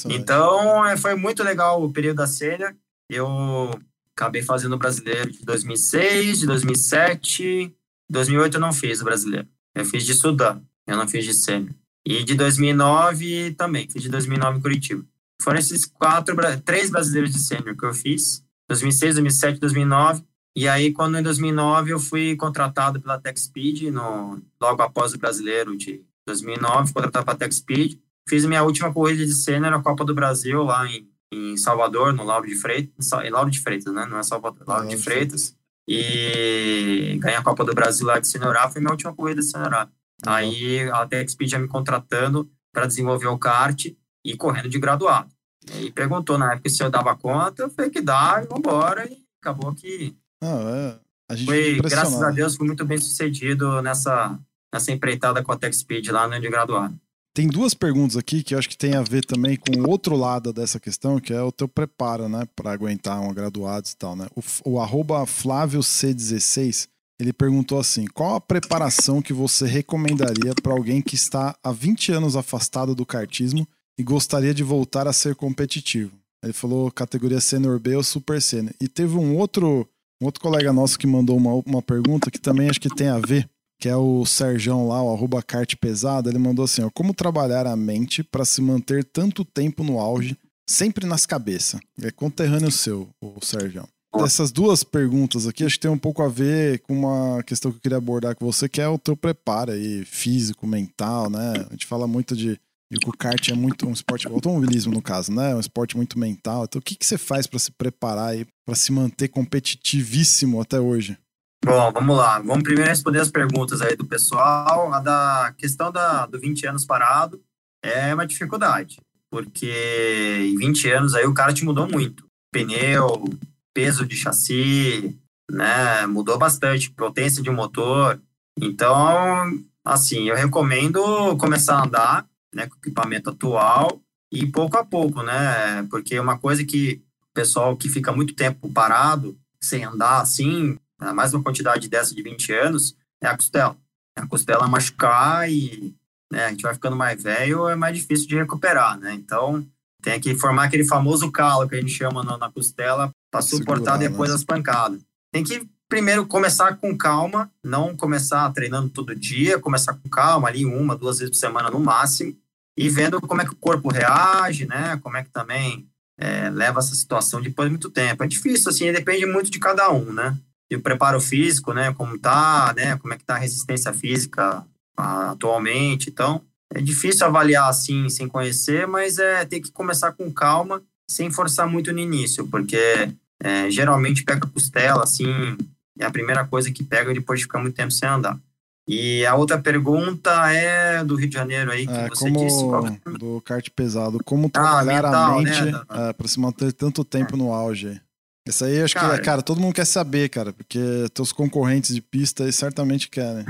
Então é, foi muito legal o período da sênior, eu acabei fazendo o brasileiro de 2006, de 2007, 2008 eu não fiz o brasileiro, eu fiz de Sudão, eu não fiz de sênior. E de 2009 também, fiz de 2009 em Curitiba. Foram esses quatro, três brasileiros de sênior que eu fiz, 2006, 2007, 2009. E aí, quando em 2009 eu fui contratado pela TechSpeed, no, logo após o brasileiro de 2009, fui contratado pela TechSpeed. Fiz minha última corrida de sênior na Copa do Brasil, lá em, em Salvador, no Lauro de Freitas, em Lauro de Freitas, né? Não é Salvador, Lauro de Freitas. E ganhei a Copa do Brasil lá de seniorar, foi minha última corrida de seniorar. Aí a TechSpeed já me contratando para desenvolver o kart e correndo de graduado. E perguntou na época se eu dava conta, eu falei que dá, e vambora, e acabou que. Ah, é. foi, graças a Deus, fui muito bem sucedido nessa, nessa empreitada com a TechSpeed lá no de graduado. Tem duas perguntas aqui que eu acho que tem a ver também com o outro lado dessa questão, que é o teu preparo, né, para aguentar um graduado e tal, né? O, o arroba Flávio C16 ele perguntou assim: qual a preparação que você recomendaria para alguém que está há 20 anos afastado do kartismo e gostaria de voltar a ser competitivo? Ele falou categoria Senior B ou Super Senior. E teve um outro, um outro colega nosso que mandou uma, uma pergunta que também acho que tem a ver, que é o Serjão lá, o arroba kart. Ele mandou assim: ó, como trabalhar a mente para se manter tanto tempo no auge, sempre nas cabeças? É conterrâneo seu, o Serjão. Essas duas perguntas aqui acho que tem um pouco a ver com uma questão que eu queria abordar com você, que é o teu preparo aí, físico, mental, né? A gente fala muito de, de que o kart é muito um esporte, automobilismo no caso, né? É um esporte muito mental. Então, o que, que você faz para se preparar aí, para se manter competitivíssimo até hoje? Bom, vamos lá. Vamos primeiro responder as perguntas aí do pessoal. A da questão da, do 20 anos parado é uma dificuldade, porque em 20 anos aí o cara te mudou muito. Pneu, peso de chassi, né? Mudou bastante, potência de motor. Então, assim, eu recomendo começar a andar, né, com o equipamento atual e pouco a pouco, né? Porque uma coisa que o pessoal que fica muito tempo parado, sem andar assim, mais uma quantidade dessa de 20 anos, é a costela. A costela machucar e né, a gente vai ficando mais velho, é mais difícil de recuperar, né? Então, tem que formar aquele famoso calo que a gente chama na costela para suportar depois né? as pancadas. Tem que primeiro começar com calma, não começar treinando todo dia, começar com calma ali uma, duas vezes por semana no máximo e vendo como é que o corpo reage, né? Como é que também é, leva essa situação depois de muito tempo. É difícil, assim, depende muito de cada um, né? E o preparo físico, né? Como tá, né? Como é que tá a resistência física atualmente. Então, é difícil avaliar assim, sem conhecer, mas é ter que começar com calma sem forçar muito no início, porque É, geralmente pega costela, assim, é a primeira coisa que pega depois de ficar muito tempo sem andar. E a outra pergunta é do Rio de Janeiro aí, que É, você como disse. qual- do kart pesado, como trabalhar a mental, mente né, é, pra se manter tanto tempo no auge. Isso aí acho que, Cara. cara, todo mundo quer saber, cara, porque teus concorrentes de pista aí certamente querem.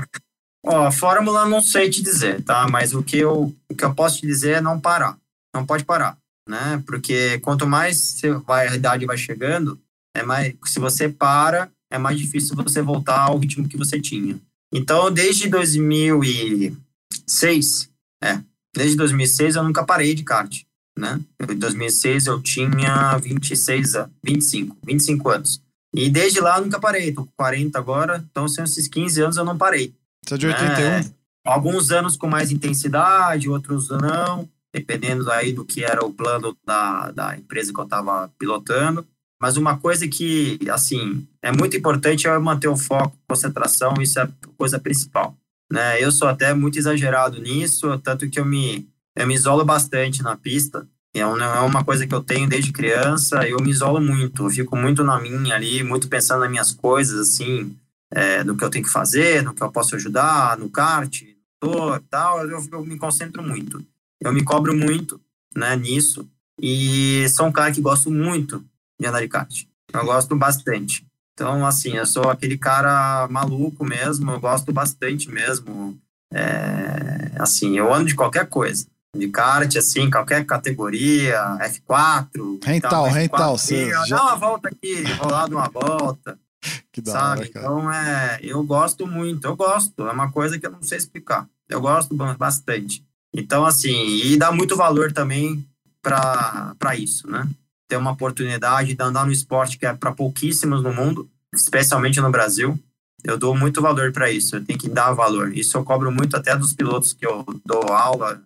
Ó, a fórmula não sei te dizer, tá? Mas o que eu, o que eu posso te dizer é não parar. Não pode parar, né? Porque quanto mais você vai, a idade vai chegando, é mais, se você para, é mais difícil você voltar ao ritmo que você tinha. Então, desde 2006, é, desde 2006 eu nunca parei de kart, né? Em 2006 eu tinha 26 anos, 25, 25 anos. E desde lá eu nunca parei, tô com 40 agora, então são esses 15 anos eu não parei. Você é de 81? É, alguns anos com mais intensidade, outros não, dependendo aí do que era o plano da, da empresa que eu estava pilotando. Mas uma coisa que, assim, é muito importante é manter o foco, concentração, isso é a coisa principal. Né? Eu sou até muito exagerado nisso, tanto que eu me, eu me isolo bastante na pista. É uma, é uma coisa que eu tenho desde criança, eu me isolo muito, eu fico muito na minha ali, muito pensando nas minhas coisas, assim, é, no que eu tenho que fazer, no que eu posso ajudar, no kart, no tal, eu, eu me concentro muito. Eu me cobro muito, né, nisso. E sou um cara que gosto muito de andar de kart. Eu gosto bastante. Então, assim, eu sou aquele cara maluco mesmo, eu gosto bastante mesmo. É, assim, eu ando de qualquer coisa. De kart, assim, qualquer categoria, F4. Rental, F4, rental, aqui, você ó, já- Dá uma volta aqui, rolar de uma volta Que da sabe? hora. Então, é, eu gosto muito, eu gosto, é uma coisa que eu não sei explicar. Eu gosto ba- bastante. Então, assim, e dá muito valor também para isso, né? Ter uma oportunidade de andar no esporte que é para pouquíssimos no mundo, especialmente no Brasil. Eu dou muito valor para isso, eu tenho que dar valor. Isso eu cobro muito até dos pilotos que eu dou aula,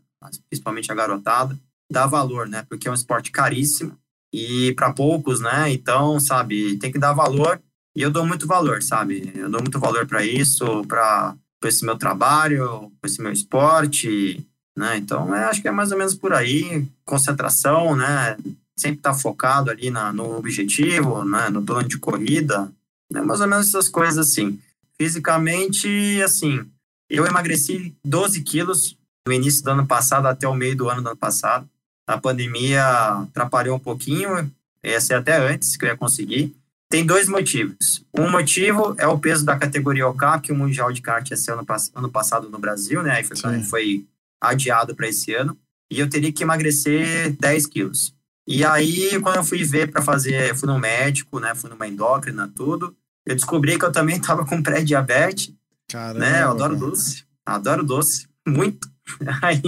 principalmente a garotada, dá valor, né? Porque é um esporte caríssimo e para poucos, né? Então, sabe, tem que dar valor e eu dou muito valor, sabe? Eu dou muito valor para isso, para esse meu trabalho, para esse meu esporte, né? Então, eu acho que é mais ou menos por aí, concentração, né? Sempre estar focado ali na, no objetivo, né? No plano de corrida, né? Mais ou menos essas coisas assim. Fisicamente, assim, eu emagreci 12 quilos no início do ano passado até o meio do ano do ano passado. A pandemia atrapalhou um pouquinho, essa é até antes que eu ia conseguir. Tem dois motivos. Um motivo é o peso da categoria OK, que o Mundial de Kart ia ser ano, ano passado no Brasil, né? Aí foi, Sim. foi adiado para esse ano. E eu teria que emagrecer 10 quilos. E aí, quando eu fui ver para fazer, fui no médico, né? Fui numa endócrina, tudo. Eu descobri que eu também estava com pré-diabetes Caramba, né? Eu adoro cara. doce. Adoro doce. Muito. Aí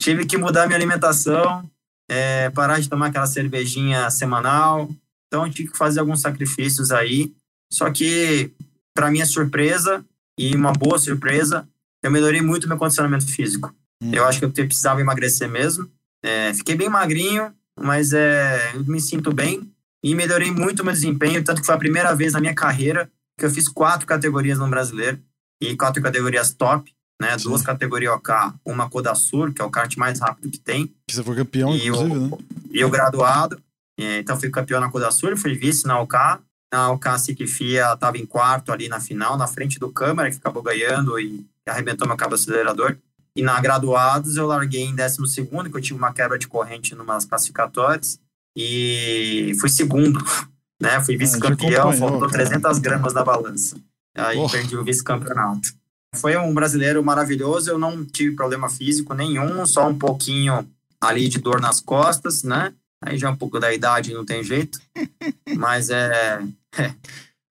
tive que mudar minha alimentação, é, parar de tomar aquela cervejinha semanal. Então tive que fazer alguns sacrifícios aí. Só que, para minha surpresa, e uma boa surpresa, eu melhorei muito meu condicionamento físico. Hum. Eu acho que eu precisava emagrecer mesmo. É, fiquei bem magrinho, mas é, eu me sinto bem e melhorei muito meu desempenho, tanto que foi a primeira vez na minha carreira que eu fiz quatro categorias no brasileiro e quatro categorias top, né? Sim. Duas categorias OK, uma Codasur, que é o kart mais rápido que tem, Que você foi campeão, e inclusive, né? e o graduado. É, Então fui campeão na Codasur, fui vice na OK. Na OK Siquifia estava em quarto ali na final, na frente do Câmara, que acabou ganhando e arrebentou meu cabo acelerador. E na graduados eu larguei em 12 segundo, que eu tive uma quebra de corrente numas classificatórias. E fui segundo, né? Fui vice-campeão, acompanhou, faltou cara. 300 gramas na balança. Aí Porra. perdi o vice-campeonato. Foi um brasileiro maravilhoso, eu não tive problema físico nenhum, só um pouquinho ali de dor nas costas, né? Aí já um pouco da idade não tem jeito. Mas é. é.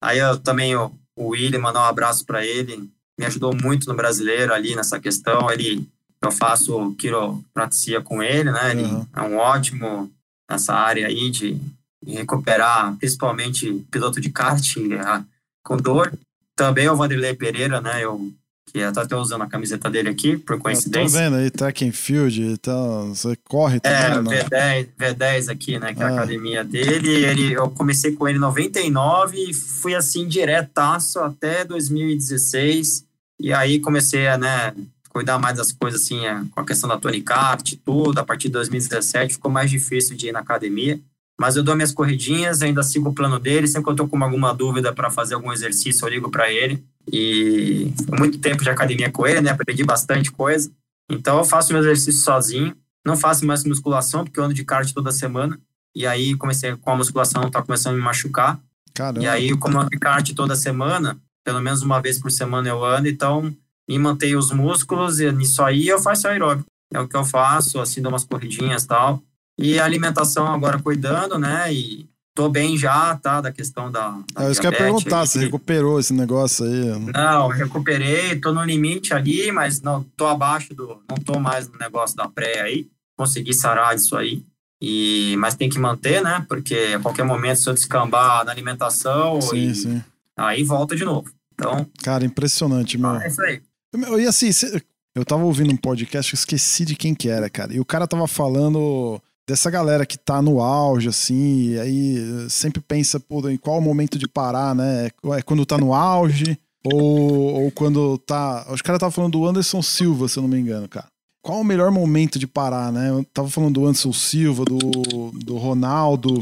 Aí eu também, o, o William, mandar um abraço para ele. Me ajudou muito no brasileiro ali nessa questão. Ele, eu faço quiropraxia com ele, né? Ele Uhum. é um ótimo nessa área aí de, recuperar, principalmente piloto de kart com dor. Também o Vanderlei Pereira, né? Eu que eu tô até usando a camiseta dele aqui, por Eu tô coincidência. vendo aí, track and field e tal. Você corre É, também, o né? V10, V10 aqui, né? Que é a Ah. academia dele. Ele, eu comecei com ele em 99 e fui assim diretaço até 2016. E aí comecei a, né, cuidar mais das coisas assim, é, com a questão da Tony Kart e tudo. A partir de 2017 ficou mais difícil de ir na academia. Mas eu dou minhas corridinhas, ainda sigo o plano dele. Sempre que eu tô com alguma dúvida para fazer algum exercício, eu ligo para ele. E muito tempo de academia com ele, né? Aprendi bastante coisa. Então eu faço meu exercício sozinho. Não faço mais musculação, porque eu ando de kart toda semana. E aí comecei com a musculação, tá começando a me machucar. Caramba. E aí, como eu ando de kart toda semana, pelo menos uma vez por semana eu ando, então me mantenho os músculos e nisso aí eu faço aeróbico. É o que eu faço, assim, dou umas corridinhas e tal. E a alimentação agora cuidando, né? E tô bem já, tá? Da questão da. da é isso que eu ia perguntar, você recuperou esse negócio aí? Não, recuperei, tô no limite ali, mas não tô abaixo do. Não tô mais no negócio da pré aí. Consegui sarar disso aí. E, mas tem que manter, né? Porque a qualquer momento, se eu descambar na alimentação, sim, e, sim. aí volta de novo. Então. Cara, impressionante, meu. É isso aí. E assim, eu tava ouvindo um podcast, eu esqueci de quem que era, cara. E o cara tava falando dessa galera que tá no auge, assim, e aí sempre pensa, pô, em qual o momento de parar, né? É quando tá no auge ou, ou quando tá. Os caras tava falando do Anderson Silva, se eu não me engano, cara. Qual o melhor momento de parar, né? Eu tava falando do Anderson Silva, do, do Ronaldo.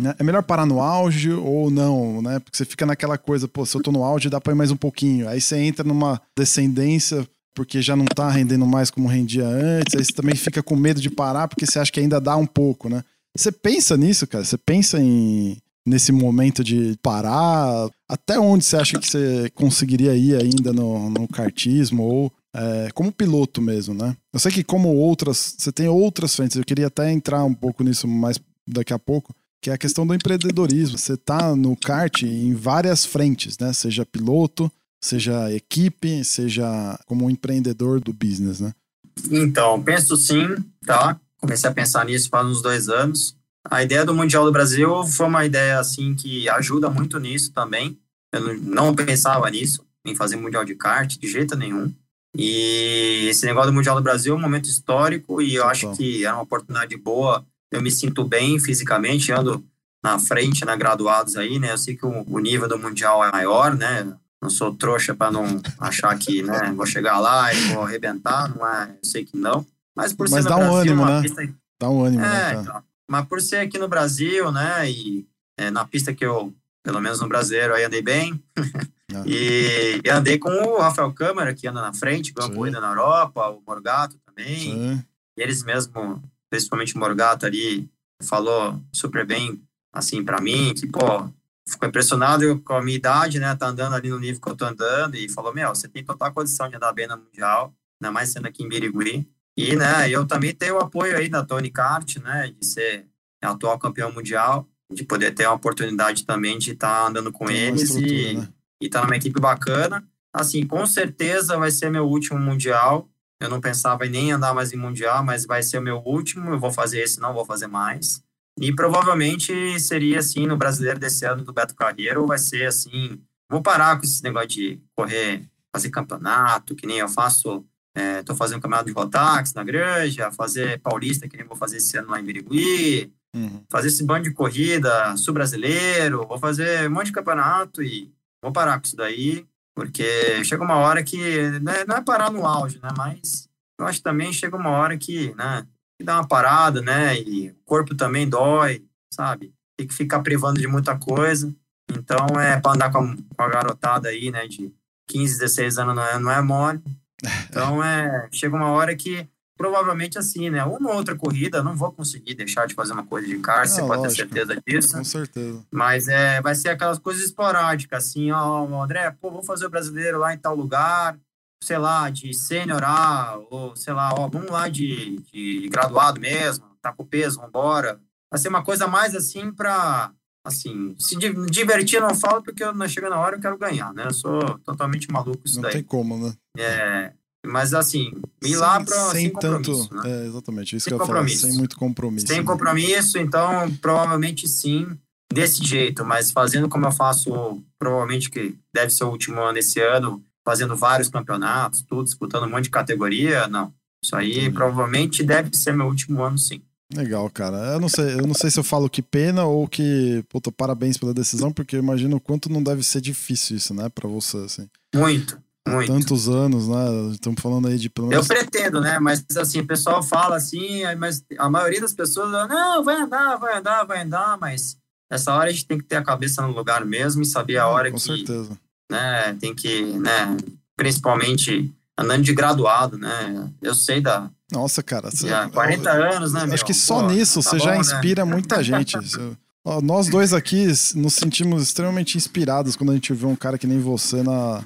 Né? É melhor parar no auge ou não, né? Porque você fica naquela coisa, pô, se eu tô no auge, dá pra ir mais um pouquinho. Aí você entra numa descendência porque já não tá rendendo mais como rendia antes, aí você também fica com medo de parar porque você acha que ainda dá um pouco, né? Você pensa nisso, cara? Você pensa em nesse momento de parar? Até onde você acha que você conseguiria ir ainda no, no kartismo ou é, como piloto mesmo, né? Eu sei que como outras, você tem outras frentes, eu queria até entrar um pouco nisso mais daqui a pouco, que é a questão do empreendedorismo. Você tá no kart em várias frentes, né? Seja piloto, seja equipe, seja como um empreendedor do business, né? Então, penso sim, tá? Comecei a pensar nisso faz uns dois anos. A ideia do Mundial do Brasil foi uma ideia, assim, que ajuda muito nisso também. Eu não pensava nisso, em fazer Mundial de kart, de jeito nenhum. E esse negócio do Mundial do Brasil é um momento histórico e eu acho que é uma oportunidade boa. Eu me sinto bem fisicamente, ando na frente, na graduados aí, né? Eu sei que o, nível do Mundial é maior, né? Não sou trouxa para não achar que né, vou chegar lá e vou arrebentar, não é, eu sei que não. Mas por mas ser dá no um Brasil, ânimo, né? Pista... Dá um ânimo, é, né? Então, mas por ser aqui no Brasil, né, e é, na pista que eu, pelo menos no brasileiro, aí andei bem. Ah. e, e, andei com o Rafael Câmara, que anda na frente, ganhou corrida na Europa, o Morgato também. Sim. E eles mesmo, principalmente o Morgato ali, falou super bem, assim, para mim, que, pô, ficou impressionado com a minha idade, né? Tá andando ali no nível que eu tô andando e falou: Meu, você tem total condição de andar bem na Mundial, ainda mais sendo aqui em Birigui. E, né, eu também tenho o apoio aí da Tony Kart, né, de ser atual campeão mundial, de poder ter a oportunidade também de estar tá andando com tem eles e, né? e tá numa equipe bacana. Assim, com certeza vai ser meu último mundial. Eu não pensava em nem andar mais em mundial, mas vai ser o meu último. Eu vou fazer esse, não vou fazer mais. E provavelmente seria assim no brasileiro desse ano do Beto Carreiro, vai ser assim. Vou parar com esse negócio de correr, fazer campeonato, que nem eu faço. Estou é, fazendo campeonato de Rotax na Granja, fazer paulista, que nem vou fazer esse ano lá em Birigui, uhum. fazer esse bando de corrida, sul brasileiro, vou fazer um monte de campeonato e vou parar com isso daí, porque chega uma hora que né, não é parar no auge, né? Mas eu acho que também chega uma hora que, né? Que dar uma parada, né? E o corpo também dói, sabe? Tem que ficar privando de muita coisa. Então, é para andar com a, com a, garotada aí, né? De 15, 16 anos não é, não é mole. Então, é, chega uma hora que provavelmente assim, né? Uma outra corrida, não vou conseguir deixar de fazer uma coisa de kart, você pode ter certeza disso. Com certeza. Mas é, vai ser aquelas coisas esporádicas, assim, ó, André, pô, vou fazer o brasileiro lá em tal lugar, sei lá, de sênior A, ou sei lá, ó, vamos lá de, de graduado mesmo, tá com peso, vambora. Vai ser uma coisa mais assim para assim, se divertir não falo porque eu não chega na hora eu quero ganhar, né? Eu sou totalmente maluco isso não daí. Não tem como, né? É, mas assim, ir sem, lá para sem, sem tanto, né? é, exatamente, isso sem que eu falo, sem muito compromisso. Sem né? compromisso, então provavelmente sim, desse jeito, mas fazendo como eu faço, provavelmente que deve ser o último ano esse ano, fazendo vários campeonatos, tudo, disputando um monte de categoria, não. Isso aí provavelmente deve ser meu último ano, sim. Legal, cara. Eu não sei, eu não sei se eu falo que pena ou que, puta, parabéns pela decisão, porque eu imagino o quanto não deve ser difícil isso, né, para você, assim. Muito. Muito. Tantos anos, né? Estamos falando aí de pelo menos... Eu pretendo, né? Mas assim, o pessoal fala assim, mas a maioria das pessoas, não, vai andar, vai andar, vai andar, mas nessa hora a gente tem que ter a cabeça no lugar mesmo e saber a hora Com que. Com certeza. Né, tem que, né, principalmente andando de graduado, né? Eu sei da. Nossa, cara. Você, 40 eu, anos, né? Acho meu? que só Pô, nisso tá você bom, já né? inspira né? muita gente. Nós dois aqui nos sentimos extremamente inspirados quando a gente vê um cara que nem você na,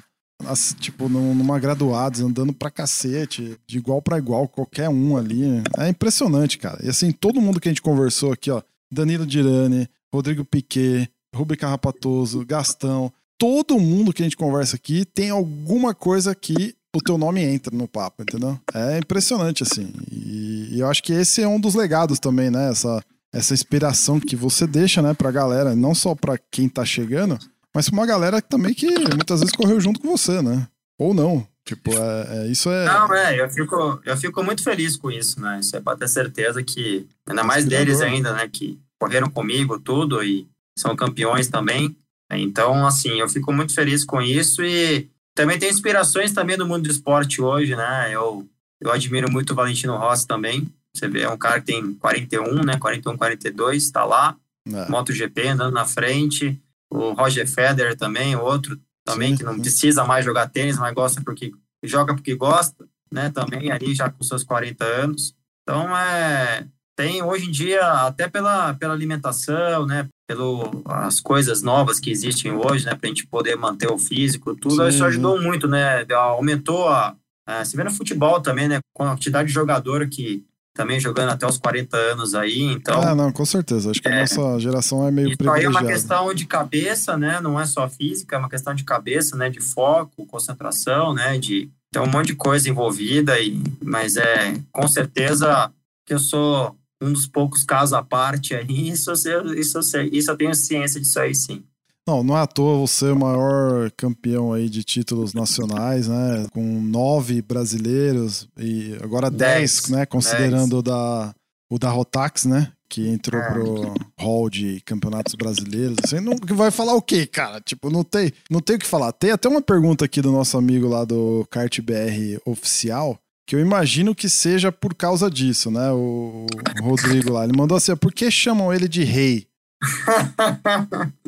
tipo, numa graduados, andando pra cacete, de igual para igual, qualquer um ali. É impressionante, cara. E assim, todo mundo que a gente conversou aqui, ó, Danilo Dirani, Rodrigo Piquet, Rubem Carrapatoso, Gastão, todo mundo que a gente conversa aqui tem alguma coisa que o teu nome entra no papo, entendeu? É impressionante, assim. E, e eu acho que esse é um dos legados também, né? Essa, essa inspiração que você deixa, né, pra galera, não só pra quem tá chegando, mas pra uma galera também que muitas vezes correu junto com você, né? Ou não. Tipo, é, é, isso é. Não, é, eu fico, eu fico muito feliz com isso, né? Isso é pra ter certeza que, ainda mais deles ainda, né? Que correram comigo tudo e são campeões também. Então, assim, eu fico muito feliz com isso e também tem inspirações também no mundo do esporte hoje, né? Eu, eu admiro muito o Valentino Rossi também. Você vê, é um cara que tem 41, né? 41, 42, tá lá. É. MotoGP andando na frente. O Roger Federer também, outro também sim, que não precisa mais jogar tênis, mas gosta porque joga porque gosta, né? Também ali já com seus 40 anos. Então é tem hoje em dia até pela, pela alimentação, né? Pelo as coisas novas que existem hoje, né? Para a gente poder manter o físico, tudo sim, isso ajudou muito, né? Aumentou a, a se vê no futebol também, né? Com a quantidade de jogador que também jogando até os 40 anos aí, então... Ah, não, com certeza. Acho que é, a nossa geração é meio isso privilegiada. Isso aí é uma questão de cabeça, né? Não é só física, é uma questão de cabeça, né? De foco, concentração, né? De... Tem um monte de coisa envolvida, e... mas é com certeza que eu sou um dos poucos casos à parte aí, isso, eu, isso, isso eu tenho ciência disso aí, sim. Não, não é à toa você é o maior campeão aí de títulos nacionais, né? Com nove brasileiros e agora dez, dez né? Considerando dez. O, da, o da Rotax, né? Que entrou é. pro hall de campeonatos brasileiros. Você não vai falar o quê, cara? Tipo, não tem, não tem o que falar. Tem até uma pergunta aqui do nosso amigo lá do Kart BR oficial, que eu imagino que seja por causa disso, né? O, Rodrigo lá. Ele mandou assim: por que chamam ele de rei?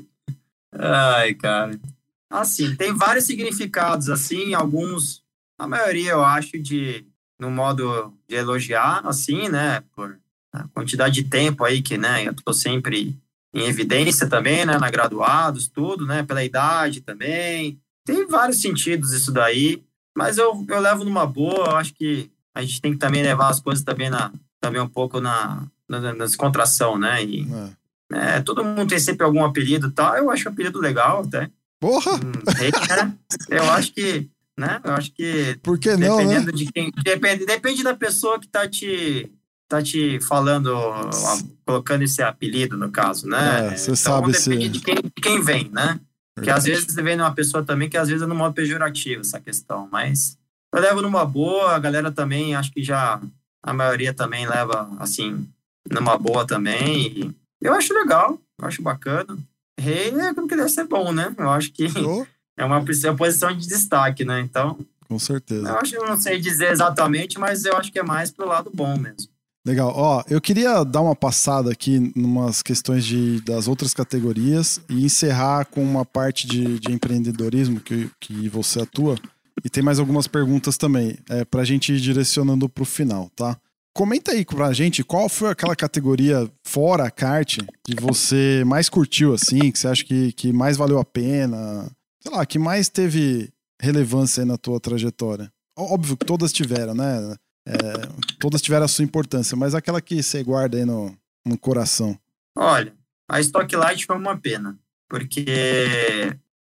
Ai, cara. Assim, tem vários significados, assim, alguns, a maioria eu acho de, no modo de elogiar, assim, né, por a quantidade de tempo aí que, né, eu tô sempre em evidência também, né, na graduados, tudo, né, pela idade também. Tem vários sentidos isso daí, mas eu, eu levo numa boa, eu acho que a gente tem que também levar as coisas também na também um pouco na, na, na descontração, né, e é. É, todo mundo tem sempre algum apelido e tal. Eu acho o apelido legal até. Porra! Hum, né? Eu acho que, né? Eu acho que. Por que não, né? dependendo né? de quem. Depende, depende da pessoa que tá te. Tá te falando, colocando esse apelido, no caso, né? É, você então, sabe depende se... de quem, quem vem, né? Porque às vezes você vem numa pessoa também que às vezes é no modo pejorativo essa questão, mas eu levo numa boa, a galera também, acho que já, a maioria também leva, assim, numa boa também, eu acho legal, eu acho bacana. Rei é como que deve ser bom, né? Eu acho que oh. é uma posição de destaque, né? Então. Com certeza. Eu acho que eu não sei dizer exatamente, mas eu acho que é mais pro lado bom mesmo. Legal. Ó, eu queria dar uma passada aqui numas questões de, das outras categorias e encerrar com uma parte de, de empreendedorismo que, que você atua. E tem mais algumas perguntas também, é, para a gente ir direcionando para o final, tá? Comenta aí pra gente qual foi aquela categoria fora a kart que você mais curtiu, assim, que você acha que, que mais valeu a pena, sei lá, que mais teve relevância aí na tua trajetória. Óbvio que todas tiveram, né? É, todas tiveram a sua importância, mas aquela que você guarda aí no, no coração. Olha, a Stock Light foi uma pena, porque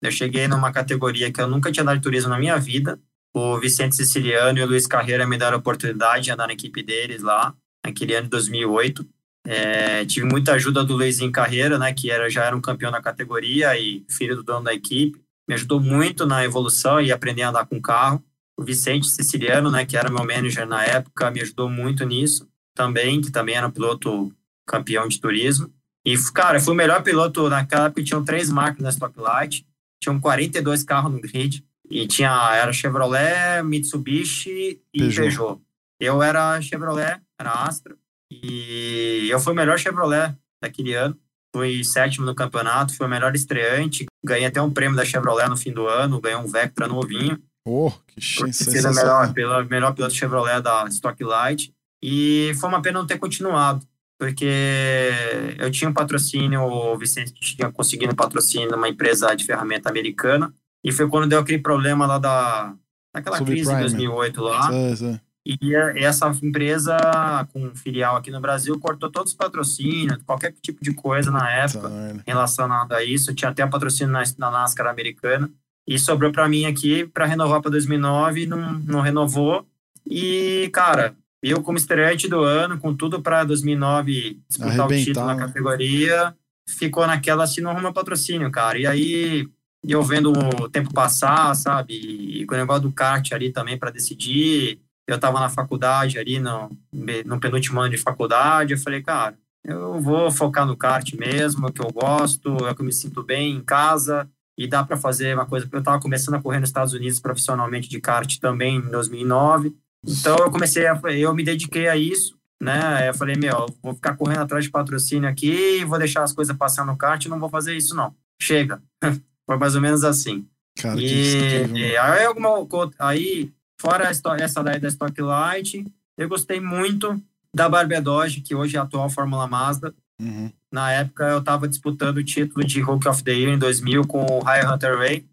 eu cheguei numa categoria que eu nunca tinha dado turismo na minha vida, o Vicente Siciliano e o Luiz Carreira me deram a oportunidade de andar na equipe deles lá, naquele ano de 2008. É, tive muita ajuda do Luizinho Carreira, né, que era, já era um campeão na categoria e filho do dono da equipe. Me ajudou muito na evolução e aprender a andar com carro. O Vicente Siciliano, né, que era meu manager na época, me ajudou muito nisso também, que também era um piloto campeão de turismo. E, cara, fui o melhor piloto naquela época, tinham três marcas na Stock Light, tinham 42 carros no grid. E tinha, era Chevrolet, Mitsubishi e Peugeot. Peugeot. Eu era Chevrolet, era Astra, e eu fui o melhor Chevrolet daquele ano. Fui sétimo no campeonato, fui o melhor estreante, ganhei até um prêmio da Chevrolet no fim do ano, ganhei um Vectra novinho. Oh, que sensacional. o melhor, pelo melhor piloto Chevrolet da Stock Light. E foi uma pena não ter continuado, porque eu tinha um patrocínio, o Vicente tinha conseguido um patrocínio numa empresa de ferramenta americana, e foi quando deu aquele problema lá da, daquela crise de 2008 lá. E essa empresa, com filial aqui no Brasil, cortou todos os patrocínios, qualquer tipo de coisa na época relacionado a isso. Tinha até patrocínio na, na NASCAR americana. E sobrou para mim aqui para renovar para 2009, não, não renovou. E, cara, eu como estreante do ano, com tudo para 2009 disputar Arrebentar, o título na né? categoria, ficou naquela assim, não arruma patrocínio, cara. E aí, eu vendo o tempo passar, sabe? E com o negócio do kart ali também para decidir. Eu estava na faculdade ali, no, no penúltimo ano de faculdade. Eu falei, cara, eu vou focar no kart mesmo, é que eu gosto, é que eu me sinto bem em casa e dá para fazer uma coisa. Eu estava começando a correr nos Estados Unidos profissionalmente de kart também em 2009. Então eu comecei a, eu me dediquei a isso, né? Eu falei, meu, vou ficar correndo atrás de patrocínio aqui, vou deixar as coisas passar no kart, não vou fazer isso não. Chega. Foi mais ou menos assim. Cara, e, e aí, alguma, aí, fora essa daí da Stock Light, eu gostei muito da Barbados, que hoje é a atual Fórmula Mazda. Uhum. Na época, eu estava disputando o título de Rookie of the Year em 2000 com o High Hunter Ray.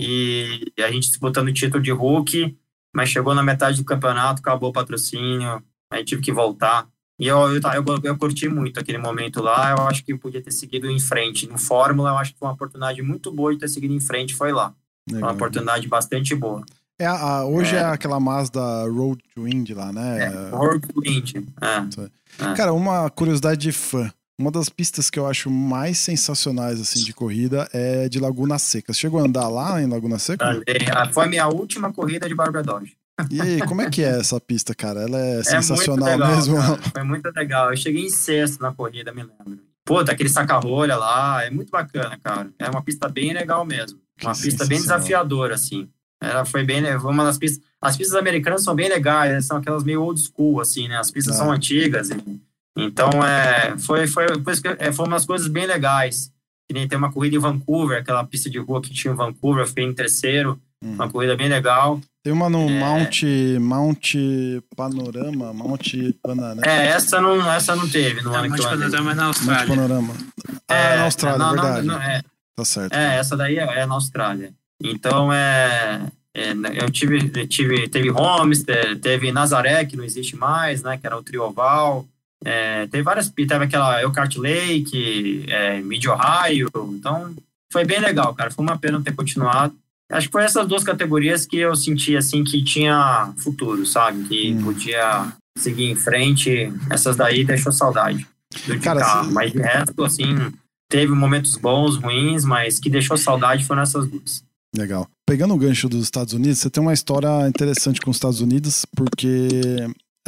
E, e a gente disputando o título de Rookie mas chegou na metade do campeonato, acabou o patrocínio, aí tive que voltar. E eu, eu, eu, eu, curti muito aquele momento lá, eu acho que podia ter seguido em frente. No Fórmula, eu acho que foi uma oportunidade muito boa de ter seguido em frente, foi lá. Legal. Uma oportunidade bastante boa. É, a, hoje é. é. aquela Mazda Road to Indy lá, né? É, Road to Indy. É. é. Cara, uma curiosidade de fã. Uma das pistas que eu acho mais sensacionais assim de corrida é de Laguna Seca. Você chegou a andar lá em Laguna Seca? Foi a minha última corrida de Barbados. E aí, como é que é essa pista, cara? Ela é, é sensacional legal, mesmo. Cara. Foi muito legal. Eu cheguei em sexto na corrida, me lembro. Pô, tá aquele saca-rolha lá, é muito bacana, cara. É uma pista bem legal mesmo. Uma que pista bem desafiadora, assim. Ela foi bem, uma das pistas. As pistas americanas são bem legais, são aquelas meio old school, assim, né? As pistas ah. são antigas. E então, é, foi, foi, é, foi umas coisas bem legais. Que nem tem uma corrida em Vancouver, aquela pista de rua que tinha em Vancouver, eu fiquei em terceiro. Hum. Uma corrida bem legal. Tem uma no é... Mount, Mount Panorama, Mount Panorama. É, essa não, essa não teve no ano Mount Panorama é na Austrália. Mount Panorama. Ah, é, é na Austrália, não, verdade. Não, é, tá certo. É, essa daí é, é na Austrália. Então, é, é, eu tive, tive, teve Homestead, teve Nazaré, que não existe mais, né, que era o Trioval. É, teve várias, teve aquela Elkhart Lake, é, Mid Ohio, então foi bem legal, cara. Foi uma pena não ter continuado. Acho que foi essas duas categorias que eu senti assim que tinha futuro, sabe? Que hum. podia seguir em frente. Essas daí deixou saudade do cara, carro. Mas de resto, assim, teve momentos bons, ruins, mas que deixou saudade foram essas duas. Legal. Pegando o gancho dos Estados Unidos, você tem uma história interessante com os Estados Unidos, porque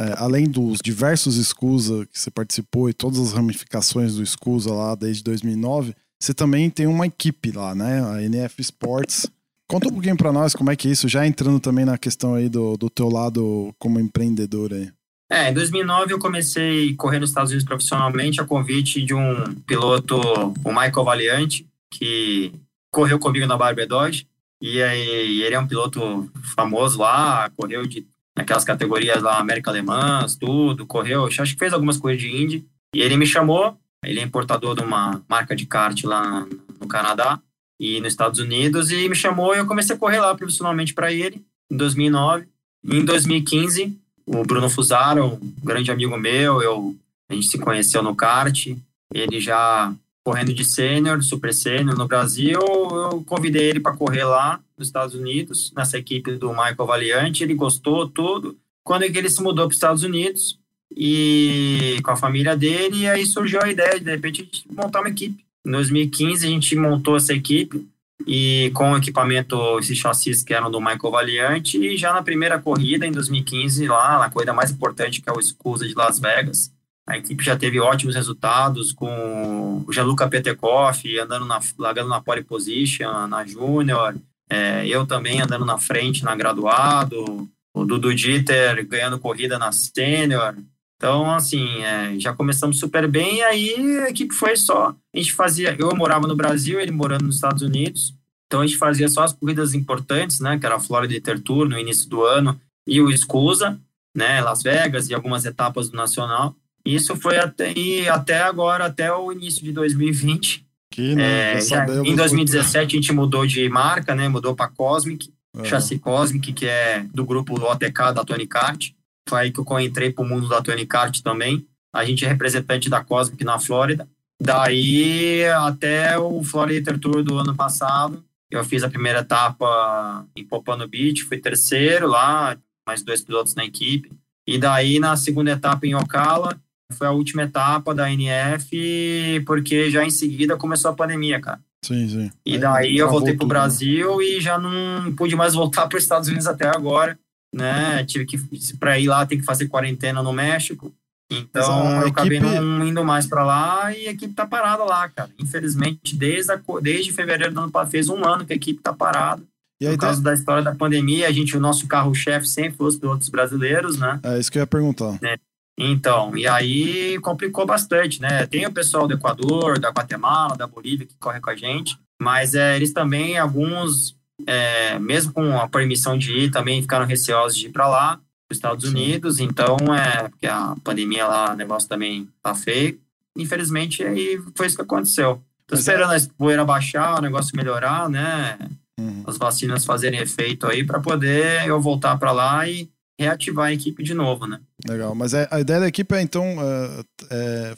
é, além dos diversos SCUSA que você participou e todas as ramificações do SCUSA lá desde 2009, você também tem uma equipe lá, né? A NF Sports. Conta um pouquinho para nós como é que é isso, já entrando também na questão aí do, do teu lado como empreendedor aí. É, em 2009 eu comecei a correr nos Estados Unidos profissionalmente a convite de um piloto, o Michael Valiante, que correu comigo na Barber Dodge. E aí, ele é um piloto famoso lá, correu de naquelas categorias lá, América Alemã, tudo, correu, acho que fez algumas coisas de Indy. E ele me chamou, ele é importador de uma marca de kart lá no Canadá e nos Estados Unidos, e me chamou e eu comecei a correr lá profissionalmente para ele, em 2009. E em 2015, o Bruno Fusaro, um grande amigo meu, eu, a gente se conheceu no kart, ele já correndo de sênior, super sênior no Brasil, eu convidei ele para correr lá nos Estados Unidos, nessa equipe do Michael Valiante, ele gostou tudo. Quando ele se mudou para os Estados Unidos e com a família dele, e aí surgiu a ideia de, de repente montar uma equipe. Em 2015 a gente montou essa equipe e com o equipamento, esses chassis que eram do Michael Valiante, e já na primeira corrida, em 2015, lá, na corrida mais importante, que é o Scusa de Las Vegas, a equipe já teve ótimos resultados com o Gianluca Petekoff andando na, largando na pole position, na Júnior, é, eu também andando na frente na graduado, o Dudu Dieter ganhando corrida na sênior. Então, assim, é, já começamos super bem, e aí a equipe foi só. A gente fazia. Eu morava no Brasil, ele morando nos Estados Unidos. Então a gente fazia só as corridas importantes, né? Que era a Florida Tour no início do ano e o Escusa, né? Las Vegas e algumas etapas do Nacional. Isso foi até, e até agora, até o início de 2020. Que, né, é, já, em 2017 a gente mudou de marca, né? Mudou para Cosmic, uhum. chassi Cosmic, que é do grupo OTK da Tony Kart. Foi aí que eu entrei para o mundo da Tony Kart também. A gente é representante da Cosmic na Flórida. Daí até o Florida Tour do ano passado, eu fiz a primeira etapa em Popano Beach, fui terceiro lá, mais dois pilotos na equipe. E daí na segunda etapa em Ocala, foi a última etapa da NF, porque já em seguida começou a pandemia, cara. Sim, sim. E daí eu voltei para o Brasil e já não pude mais voltar para os Estados Unidos até agora, né? Tive que para ir lá tem que fazer quarentena no México. Então, eu acabei equipe... não indo mais para lá e a equipe tá parada lá, cara. Infelizmente, desde, a, desde fevereiro do ano passado, fez um ano que a equipe tá parada. E aí, Por causa tá... da história da pandemia, a gente, o nosso carro-chefe sempre foi os pilotos brasileiros, né? É isso que eu ia perguntar. É. Então, e aí complicou bastante, né? Tem o pessoal do Equador, da Guatemala, da Bolívia que corre com a gente, mas é, eles também, alguns, é, mesmo com a permissão de ir, também ficaram receosos de ir para lá. Estados Unidos, então é porque a pandemia lá, o negócio também tá feio. Infelizmente, aí foi isso que aconteceu. Tô esperando a poeira baixar, o negócio melhorar, né? Uhum. As vacinas fazerem efeito aí para poder eu voltar para lá e reativar a equipe de novo, né? Legal, mas é, a ideia da equipe é então é, é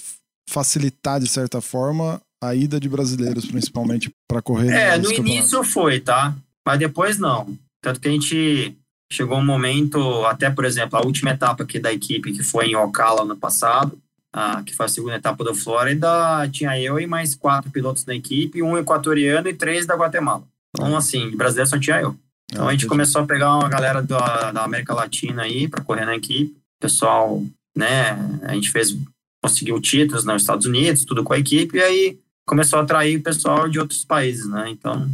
facilitar de certa forma a ida de brasileiros, principalmente para correr. É, no início foi, tá? Mas depois não. Tanto que a gente chegou um momento, até por exemplo, a última etapa aqui da equipe, que foi em Ocala ano passado, ah, que foi a segunda etapa da Flórida, tinha eu e mais quatro pilotos da equipe, um equatoriano e três da Guatemala. Então, assim, de brasileiro só tinha eu. Então, a gente começou a pegar uma galera da, da América Latina aí para correr na equipe. Pessoal, né, a gente fez, conseguiu títulos nos Estados Unidos, tudo com a equipe, e aí começou a atrair pessoal de outros países, né? Então,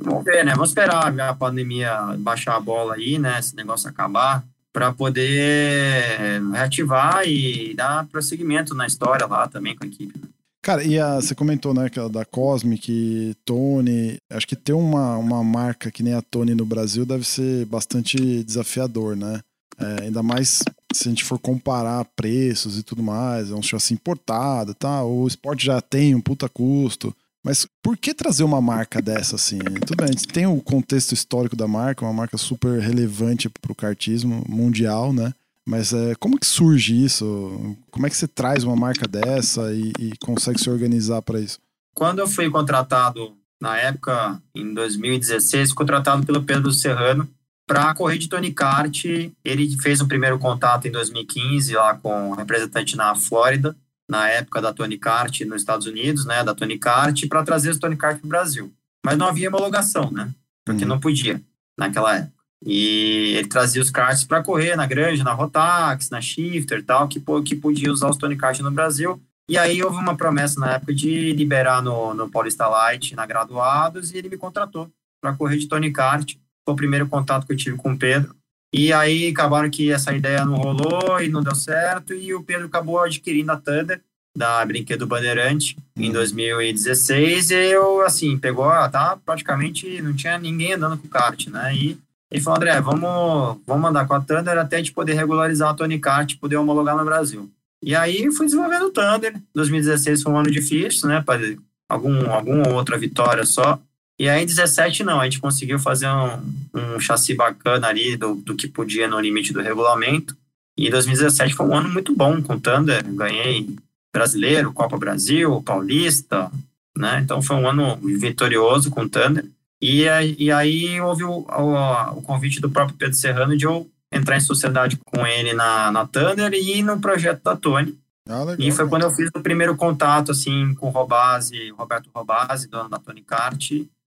Vamos ver, né? Vamos esperar a pandemia baixar a bola aí, né? Esse negócio acabar, para poder reativar e dar prosseguimento na história lá também com a equipe. Né? Cara, e a, você comentou, né, que da Cosmic, Tony. Acho que ter uma, uma marca que nem a Tony no Brasil deve ser bastante desafiador, né? É, ainda mais se a gente for comparar preços e tudo mais, é um chassi importado, tá? O esporte já tem um puta custo. Mas por que trazer uma marca dessa assim? Tudo bem, a gente tem o contexto histórico da marca, uma marca super relevante para o kartismo mundial, né? Mas é, como que surge isso? Como é que você traz uma marca dessa e, e consegue se organizar para isso? Quando eu fui contratado, na época, em 2016, contratado pelo Pedro Serrano para correr de Tony Kart. Ele fez um primeiro contato em 2015 lá com um representante na Flórida na época da Tony Kart nos Estados Unidos, né, da Tony Kart, para trazer os Tony Kart para o Brasil. Mas não havia homologação, né? Porque uhum. não podia naquela época. E ele trazia os karts para correr na Granja, na Rotax, na Shifter e tal, que, que podia usar os Tony Kart no Brasil. E aí houve uma promessa na época de liberar no, no Paulista Light, na Graduados, e ele me contratou para correr de Tony Kart. Foi o primeiro contato que eu tive com o Pedro. E aí acabaram que essa ideia não rolou e não deu certo, e o Pedro acabou adquirindo a Thunder da Brinquedo Bandeirante em 2016 uhum. e eu, assim, pegou, ah, tá, praticamente não tinha ninguém andando com kart, né, e ele falou, André, vamos, vamos andar com a Thunder até a gente poder regularizar a Tony Kart poder homologar no Brasil. E aí fui desenvolvendo o Thunder, 2016 foi um ano difícil, né, para algum, alguma outra vitória só, e aí, em 17, não, a gente conseguiu fazer um, um chassi bacana ali do, do que podia no limite do regulamento. E 2017 foi um ano muito bom com o Thunder. Ganhei brasileiro, Copa Brasil, Paulista, né? Então foi um ano vitorioso com o Thunder. E, e aí houve o, o, o, convite do próprio Pedro Serrano de eu entrar em sociedade com ele na, na Thunder e no projeto da Tony. Ah, legal, e foi quando eu fiz o primeiro contato assim com o Robase, Roberto Robase, dono da Tony Kart,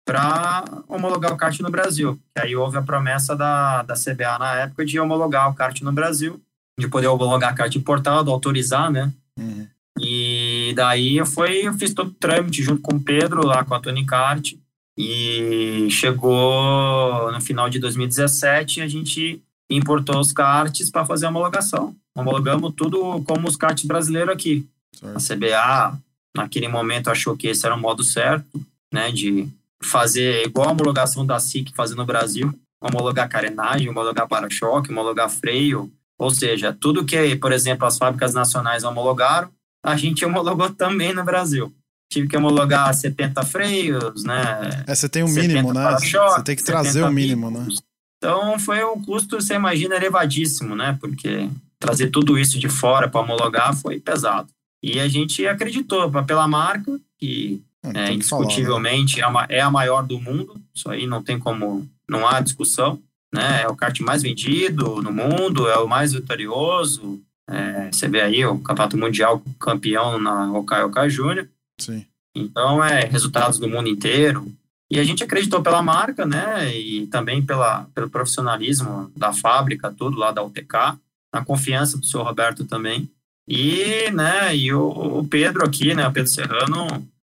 para homologar o kart no Brasil. E aí houve a promessa da, da CBA na época de homologar o kart no Brasil, de poder homologar kart importado, autorizar, né? Uhum. E daí eu, fui, eu fiz todo o trâmite junto com o Pedro, lá com a Tony Kart, E chegou no final de 2017 a gente importou os karts para fazer a homologação. Homologamos tudo como os karts brasileiros aqui. Certo. A CBA, naquele momento, achou que esse era o modo certo, né, de fazer igual a homologação da SIC fazer no Brasil, homologar carenagem, homologar para-choque, homologar freio, ou seja, tudo que, por exemplo, as fábricas nacionais homologaram, a gente homologou também no Brasil tive que homologar 70 freios, né? É, você tem um mínimo, né? Você tem que trazer o mínimo, né? Então foi um custo, você imagina, elevadíssimo, né? Porque trazer tudo isso de fora para homologar foi pesado. E a gente acreditou pela marca, que é, indiscutivelmente falar, né? é, a, é maior do mundo, isso aí não tem como, não há discussão, né? É o kart mais vendido no mundo, é o mais vitorioso. É, você vê aí o campeonato mundial campeão na Okai Júnior. Sim. Então, é resultados do mundo inteiro. E a gente acreditou pela marca, né? E também pela, pelo profissionalismo da fábrica, tudo lá da UTK, na confiança do senhor Roberto também. E, né, e o, o Pedro aqui, né, o Pedro Serrano,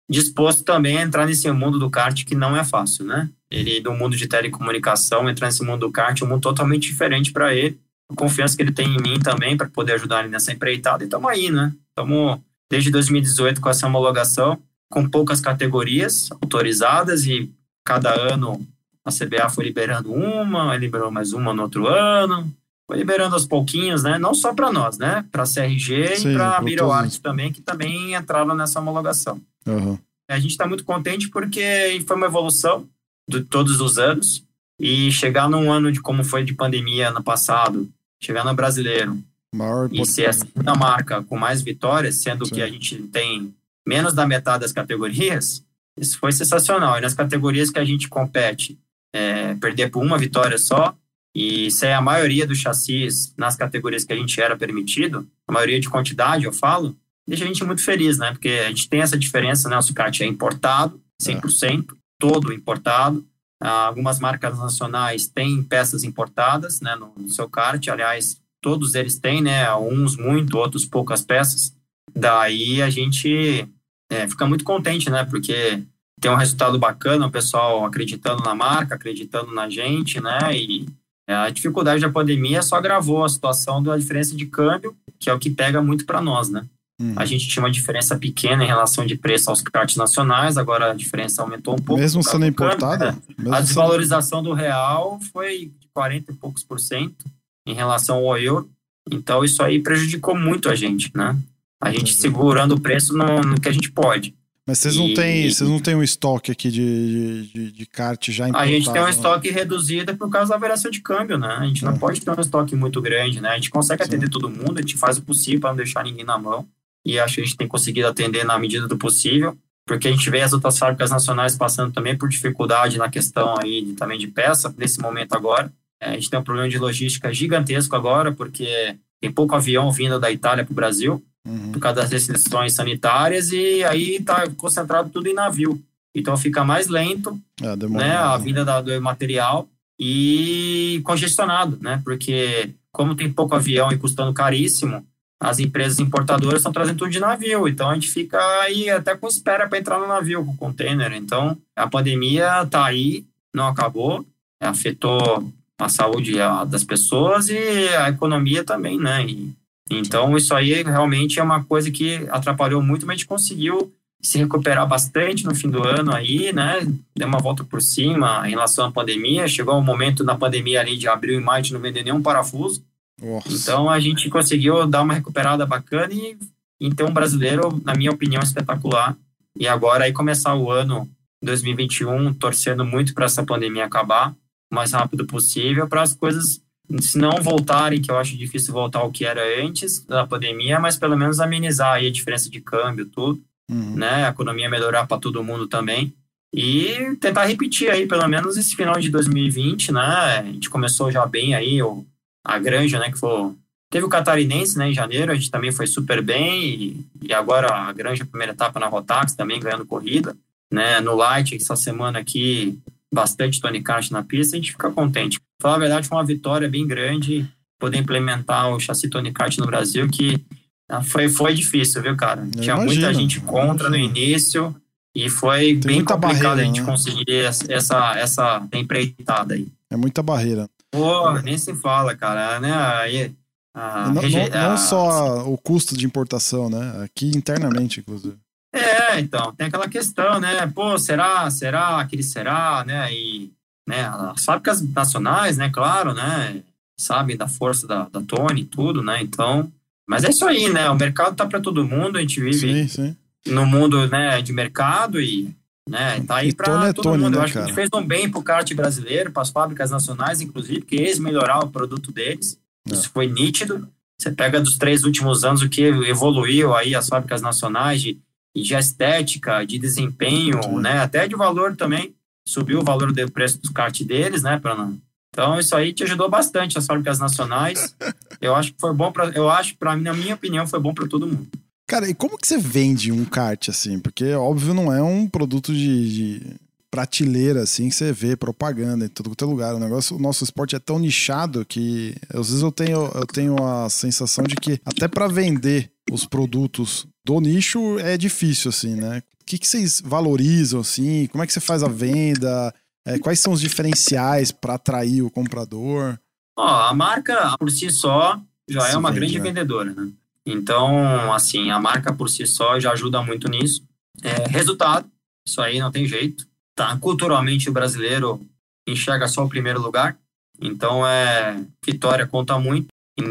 disposto também a entrar nesse mundo do kart que não é fácil, né? Ele, do mundo de telecomunicação, entrar nesse mundo do kart, um mundo totalmente diferente para ele. A confiança que ele tem em mim também para poder ajudar ele nessa empreitada. E estamos aí, né? Estamos desde 2018 com essa homologação, com poucas categorias autorizadas e cada ano a CBA foi liberando uma, liberou mais uma no outro ano, foi liberando aos pouquinhos, né? Não só para nós, né? Para a CRG Sim, e para a BioArt também, que também entraram nessa homologação. Uhum. A gente está muito contente porque foi uma evolução de todos os anos e chegar num ano de como foi de pandemia no passado, chegar no brasileiro, Maior e ser a segunda marca com mais vitórias, sendo Sim. que a gente tem menos da metade das categorias, isso foi sensacional. E nas categorias que a gente compete, é, perder por uma vitória só, e ser a maioria dos chassis nas categorias que a gente era permitido, a maioria de quantidade, eu falo, deixa a gente muito feliz, né? Porque a gente tem essa diferença, né? O sucate é importado, 100%, é. todo importado. Ah, algumas marcas nacionais têm peças importadas, né, no, no seu kart. Aliás, todos eles têm, né? Uns muito, outros poucas peças. Daí a gente é, fica muito contente, né? Porque tem um resultado bacana, o pessoal acreditando na marca, acreditando na gente, né? E a dificuldade da pandemia só agravou a situação da diferença de câmbio, que é o que pega muito para nós, né? Uhum. A gente tinha uma diferença pequena em relação de preço aos cartes nacionais, agora a diferença aumentou um pouco. Mesmo sendo importada? Né? A desvalorização sendo... do real foi de 40 e poucos por cento em relação ao euro. Então, isso aí prejudicou muito a gente, né? A gente uhum. segurando o preço no, no, que a gente pode. Mas vocês não têm, vocês não têm um estoque aqui de, de, de kart já importado? A gente tem um né? estoque reduzido por causa da variação de câmbio, né? A gente não uhum. pode ter um estoque muito grande, né? A gente consegue Sim. atender todo mundo, a gente faz o possível para não deixar ninguém na mão. E acho que a gente tem conseguido atender na medida do possível, porque a gente vê as outras fábricas nacionais passando também por dificuldade na questão aí de, também de peça, nesse momento agora. É, a gente tem um problema de logística gigantesco agora, porque tem pouco avião vindo da Itália para o Brasil, uhum. por causa das restrições sanitárias, e aí está concentrado tudo em navio. Então fica mais lento é, né, a vinda da, do material e congestionado, né? Porque como tem pouco avião e custando caríssimo, as empresas importadoras estão trazendo tudo de navio. Então a gente fica aí até com espera para entrar no navio com o container. Então a pandemia está aí, não acabou, afetou a saúde das pessoas e a economia também, né? E, então, isso aí realmente é uma coisa que atrapalhou muito, mas a gente conseguiu se recuperar bastante no fim do ano aí, né? Deu uma volta por cima em relação à pandemia. Chegou um momento na pandemia ali de abril e maio de não vender nenhum parafuso. Nossa. Então, a gente conseguiu dar uma recuperada bacana e, e ter um brasileiro, na minha opinião, espetacular. E agora aí começar o ano 2021 torcendo muito para essa pandemia acabar o mais rápido possível para as coisas se não voltarem, que eu acho difícil voltar ao que era antes da pandemia, mas pelo menos amenizar aí a diferença de câmbio, tudo, uhum. né? A economia melhorar para todo mundo também. E tentar repetir aí, pelo menos esse final de 2020, né? A gente começou já bem aí, o, a Granja, né? Que foi. Teve o Catarinense, né? Em janeiro, a gente também foi super bem. E, e agora a Granja, primeira etapa na Rotax, também ganhando corrida. Né, no Light, essa semana aqui, bastante Tony Kart na pista, a gente fica contente. Falar a verdade, foi uma vitória bem grande poder implementar o chassi Tony Kart no Brasil, que ah, foi, foi difícil, viu, cara? Eu Tinha imagino, muita gente contra no início, E foi Tem bem complicado barreira, a gente né? conseguir essa, essa, empreitada aí. É muita barreira. Pô, nem se fala, cara, né? Aí, a não, não- não a- só o custo de importação, né? Aqui internamente, inclusive. É, então, tem aquela questão, né? Pô, será, será, aquele será, né? E né, as fábricas nacionais, né, claro, né? Sabem da força da, da Tony e tudo, né? Então, mas é isso aí, né? O mercado tá para todo mundo, a gente vive Sim, sim. no mundo, né, de mercado e né, tá aí para é todo Tony, mundo. né, Eu acho que a cara? gente fez um bem pro kart brasileiro, para as fábricas nacionais, inclusive, que eles melhorar o produto deles. É. Isso foi nítido. Você pega dos três últimos anos o que evoluiu aí as fábricas nacionais de, de estética, de desempenho, né, até de valor também. Subiu o valor do preço dos kart deles, né, para não. Então isso aí te ajudou bastante as fábricas nacionais. Eu acho que foi bom para, eu acho para na minha opinião foi bom para todo mundo. Cara, e como que você vende um kart assim? Porque, óbvio, não é um produto de, de prateleira assim que você vê propaganda em todo quanto é lugar. O negócio, o nosso esporte é tão nichado que às vezes eu tenho, eu tenho a sensação de que até para vender os produtos do nicho é difícil, assim, né? O que, que vocês valorizam, assim? Como é que você faz a venda? É, quais são os diferenciais para atrair o comprador? Ó, a marca por si só já Se é uma vende, grande né? vendedora, né? Então, assim, a marca por si só já ajuda muito nisso. É, resultado, isso aí não tem jeito. Tá? Culturalmente, o brasileiro enxerga só o primeiro lugar. Então, é, vitória conta muito,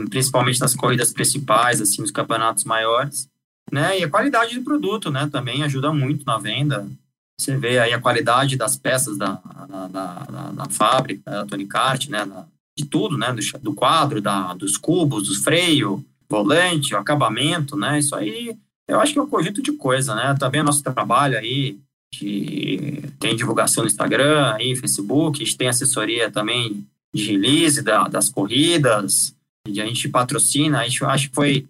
principalmente nas corridas principais, assim, nos campeonatos maiores. Né? E a qualidade do produto, né? Também ajuda muito na venda. Você vê aí a qualidade das peças da, da, da, da- fábrica, da Tony Kart, né? De tudo, né? Do, do quadro, da, dos cubos, dos freios, volante, o acabamento, né? Isso aí, eu acho que é um conjunto de coisa, né? Também o nosso trabalho aí, de, tem divulgação no Instagram, aí, Facebook, a gente tem assessoria também de release da, das corridas, a gente patrocina, a gente acho que foi,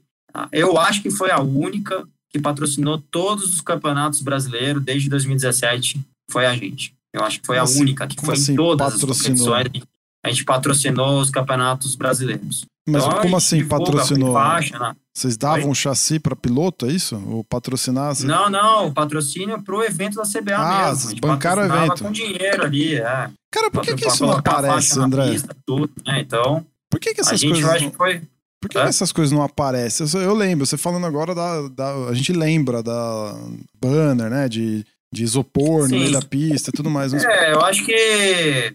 eu acho que foi a única que patrocinou todos os campeonatos brasileiros desde 2017, foi a gente. Eu acho que foi a assim- única que foi assim em todas patrocinou? as competições. A gente patrocinou os campeonatos brasileiros. Mas Então, a como gente assim patrocinou? Faixa, né? Vocês davam um chassi para piloto, é isso? Ou patrocinar? assim? Não, não, o patrocínio pro evento da CBA Ah, mesmo. A gente bancaram o evento. com dinheiro ali, é. Cara, por que, Pra- que isso não a aparece, André? pista, tudo, né? Então, Por que, que a essas gente, eu coisas. Não... foi... Por que É? essas coisas não aparecem? Eu, eu lembro, você falando agora da, da- A gente lembra da banner, né? De, de isopor no meio da pista e tudo mais. mas- É, eu acho que é,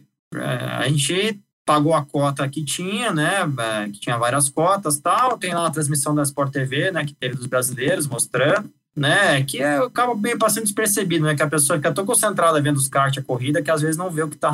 a gente pagou a cota que tinha, né? é, Que tinha várias cotas tal. Tem lá a transmissão da Sport TV, né? Que teve dos brasileiros mostrando, né? Que é, acaba bem passando despercebido, né? Que a pessoa fica tão concentrada vendo os kart, a corrida, que às vezes não vê o que tá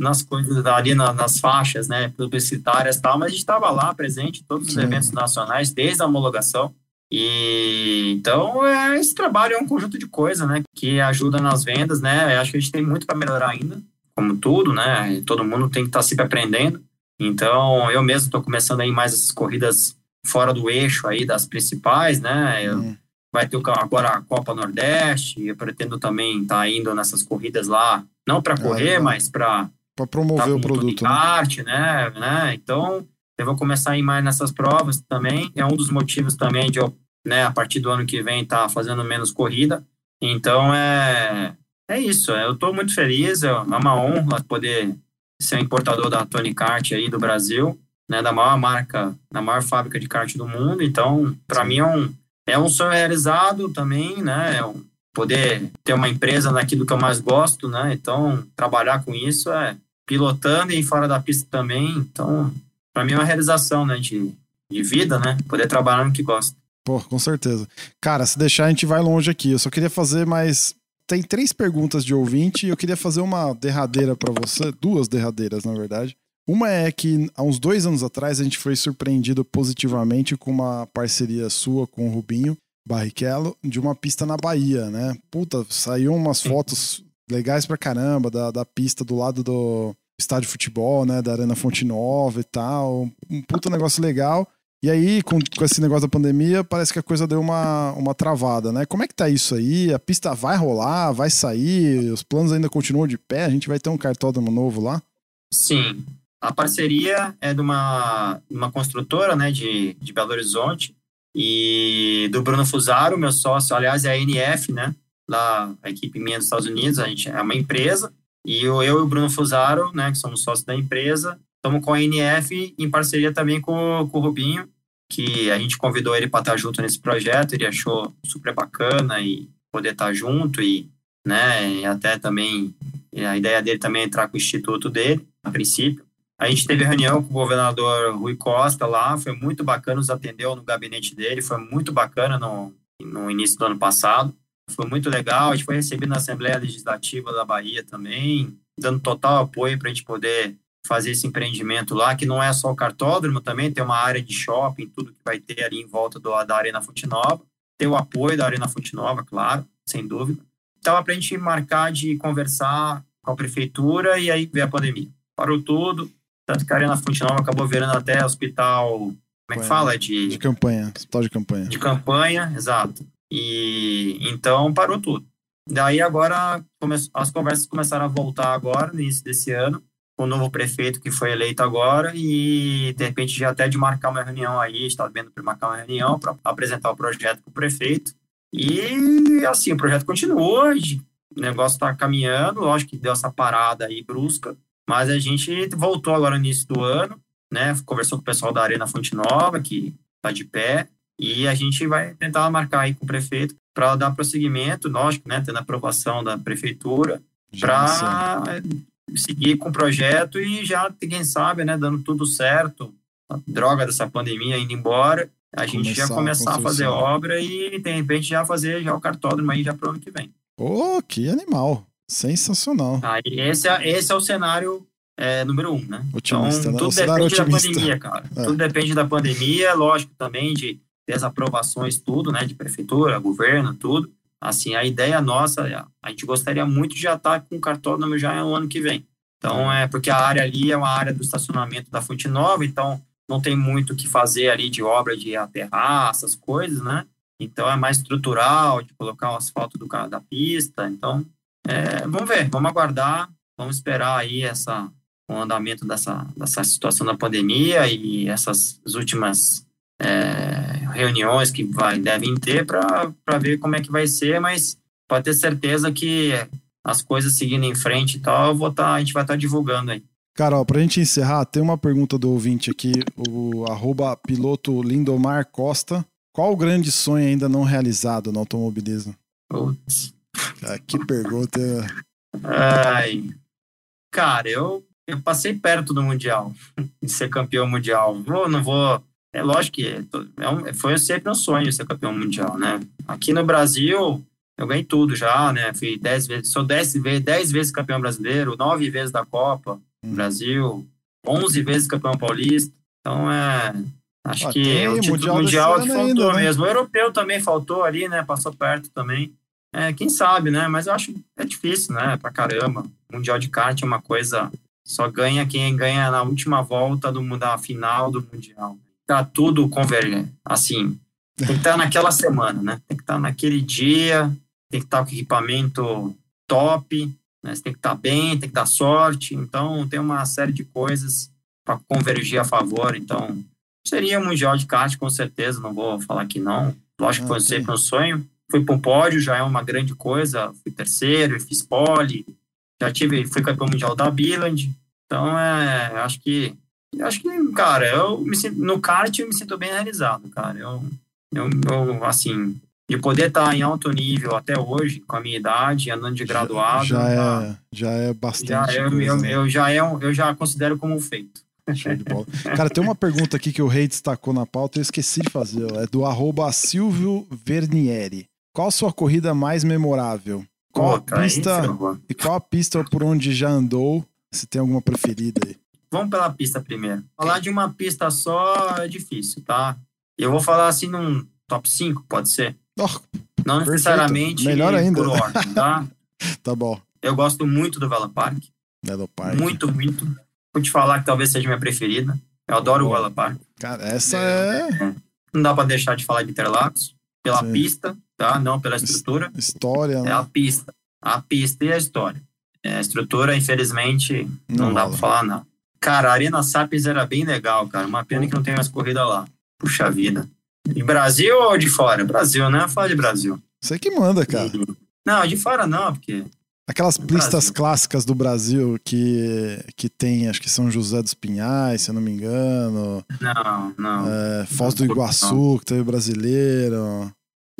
nas coisas ali na- nas faixas, né? Publicitárias e tal. Mas a gente estava lá presente em todos os Sim. eventos nacionais, desde a homologação. E então é, esse trabalho é um conjunto de coisas, né? Que ajuda nas vendas, né? Eu acho que a gente tem muito para melhorar ainda, como tudo, né? Todo mundo tem que estar sempre aprendendo. Então eu mesmo estou começando aí mais essas corridas fora do eixo aí das principais, né? Eu- Hum. Vai ter agora a Copa Nordeste. Eu pretendo também estar indo nessas corridas lá, não para correr, legal. mas para Tá promover com o produto. Né? kart, né, né? Então, eu vou começar a ir mais nessas provas também. É um dos motivos também de eu, né, a partir do ano que vem, estar fazendo menos corrida. Então, é, é isso. Eu estou muito feliz. É uma honra poder ser importador da Tony Kart aí do Brasil, né, da maior marca, da maior fábrica de kart do mundo. Então, para mim é um é um sonho realizado também, né? É um, poder ter uma empresa naquilo que eu mais gosto, né? Então, trabalhar com isso é pilotando e fora da pista também. Então, para mim é uma realização, né, de, de vida, né? Poder trabalhar no que gosta. Pô, com certeza. Cara, se deixar, a gente vai longe aqui. Eu só queria fazer mais. Tem três perguntas de ouvinte e eu queria fazer uma derradeira pra você, duas derradeiras, na verdade. Uma é que há uns dois anos atrás a gente foi surpreendido positivamente com uma parceria sua com o Rubinho Barrichello de uma pista na Bahia, né? Puta, saiu umas fotos legais pra caramba da, da pista do lado do estádio de futebol, né? Da Arena Fonte Nova e tal. Um puta negócio legal. E aí, com, com esse negócio da pandemia, parece que a coisa deu uma, uma travada, né? Como é que tá isso aí? A pista vai rolar, vai sair? Os planos ainda continuam de pé? A gente vai ter um cartódromo novo lá? Sim. A parceria é de uma, uma construtora, né, de, de Belo Horizonte e do Bruno Fusaro, meu sócio, aliás, é a NF, né? lá a equipe minha dos Estados Unidos, a gente é uma empresa, e eu, eu e o Bruno Fusaro, né, que somos sócios da empresa, estamos com a NF em parceria também com, com o Rubinho, que a gente convidou ele para estar junto nesse projeto, ele achou super bacana e poder estar junto e, né, e até também a ideia dele também é entrar com o instituto dele, a princípio. A gente teve reunião com o governador Rui Costa lá, foi muito bacana, nos atendeu no gabinete dele, foi muito bacana no, no início do ano passado. Foi muito legal, a gente foi recebido na Assembleia Legislativa da Bahia também, dando total apoio para a gente poder fazer esse empreendimento lá, que não é só o cartódromo, também tem uma área de shopping, tudo que vai ter ali em volta do, da Arena Fonte Nova. Ter o apoio da Arena Fonte Nova, claro, sem dúvida. Estava para a gente marcar de conversar com a prefeitura e aí veio a pandemia. Parou tudo, tanto que a Arena Fonte Nova acabou virando até hospital, como é que fala? De, de campanha, hospital de campanha. De campanha, exato. E então parou tudo. Daí agora come, as conversas começaram a voltar agora, no início desse ano, com o novo prefeito que foi eleito agora e de repente já até de marcar uma reunião aí, está vendo para marcar uma reunião para apresentar o projeto para o prefeito. E assim, o projeto continua, o negócio está caminhando, lógico que deu essa parada aí brusca, mas a gente voltou agora no início do ano, né? Conversou com o pessoal da Arena Fonte Nova, que está de pé, e a gente vai tentar marcar aí com o prefeito para dar prosseguimento, lógico, né? Tendo a aprovação da prefeitura, para seguir com o projeto e já, quem sabe, né, dando tudo certo, a droga dessa pandemia indo embora, a gente começar já começar a, a fazer obra e, de repente, já fazer já o cartódromo aí já para o ano que vem. Oh, que animal! Sensacional. Aí, esse, é, esse é o cenário é, número um, né? Otimista, então, né? tudo depende otimista. da pandemia, cara. É. Tudo depende da pandemia, lógico, também de ter as aprovações, tudo, né? De prefeitura, governo, tudo. Assim, a ideia nossa, a gente gostaria muito de já estar com o cartódromo já no ano que vem. Então, é porque a área ali é uma área do estacionamento da Fonte Nova, então não tem muito o que fazer ali de obra de aterrar, essas coisas, né? Então, é mais estrutural, de colocar o asfalto do, da pista. Então, é, vamos ver, vamos aguardar, vamos esperar aí essa, o andamento dessa, dessa situação da pandemia e essas últimas é, reuniões que vai, devem ter para ver como é que vai ser, mas pode ter certeza que as coisas seguindo em frente e tal, vou tá, a gente vai estar tá divulgando aí. Carol, para a gente encerrar, tem uma pergunta do ouvinte aqui, o arroba piloto Lindomar Costa. Qual o grande sonho ainda não realizado no automobilismo? Putz. Ah, que pergunta. Ai. Cara, eu, eu passei perto do Mundial, de ser campeão mundial. Vou, não vou é lógico que é um, foi sempre um sonho ser campeão mundial, né? Aqui no Brasil, eu ganhei tudo já, né? Fui dez vezes, sou dez vezes, dez vezes campeão brasileiro, nove vezes da Copa hum. Brasil, onze vezes campeão paulista. Então, é, acho ah, que o título mundial, mundial que faltou ainda, né? mesmo. O europeu também faltou ali, né? Passou perto também. É, quem sabe, né? Mas eu acho é difícil, né? Pra caramba. Mundial de kart é uma coisa. Só ganha quem ganha na última volta do, da final do Mundial tá tudo convergente. Assim, tem que estar tá naquela semana, né? Tem que estar tá naquele dia, tem que estar tá com equipamento top, né? Você tem que estar tá bem, tem que dar sorte. Então, tem uma série de coisas para convergir a favor. Então, seria um Mundial de kart, com certeza, não vou falar que não. Lógico que foi sempre um sonho. Fui para um pódio, já é uma grande coisa. Fui terceiro, fiz pole. Já tive, fui campeão mundial da Biland. Então, é, acho que acho que, cara, eu me sinto, no kart eu me sinto bem realizado, cara. Eu, eu, eu assim, de poder estar em alto nível até hoje, com a minha idade, andando de graduado. Já, já é, já é bastante. Já, eu, coisa, eu, né? eu, já é, eu já considero como um feito. Show de bola. Cara, tem uma pergunta aqui que o Rei destacou na pauta, eu esqueci de fazer. É do arroba Silvio Vernieri. Qual a sua corrida mais memorável? Qual a pista e qual a pista por onde já andou? Se tem alguma preferida aí? Vamos pela pista primeiro. Falar de uma pista só é difícil, tá? Eu vou falar assim num top 5, pode ser? Oh, Não perfeito. necessariamente Melhor ainda. por ordem, tá? tá bom. Eu gosto muito do Vela Park. Vela Park. Muito, muito. Vou te falar que talvez seja minha preferida. Eu adoro oh. o Vela Park. Cara, essa é... é... Não dá pra deixar de falar de Interlagos. Pela Sim. pista, tá? Não pela estrutura. História, né? É a pista. A pista e a história. É, a estrutura, infelizmente, não, não dá pra falar, não. Cara, a Arena Sapiens era bem legal, cara. Uma pena que não tem mais corrida lá. Puxa vida. De Brasil ou de fora? Brasil, né? Fala de Brasil. Você que manda, cara. Não, de fora não, porque Aquelas pistas Brasil. clássicas do Brasil que, que tem, acho que São José dos Pinhais, se eu não me engano, não, não. é, Foz do Não, Iguaçu, que teve o brasileiro,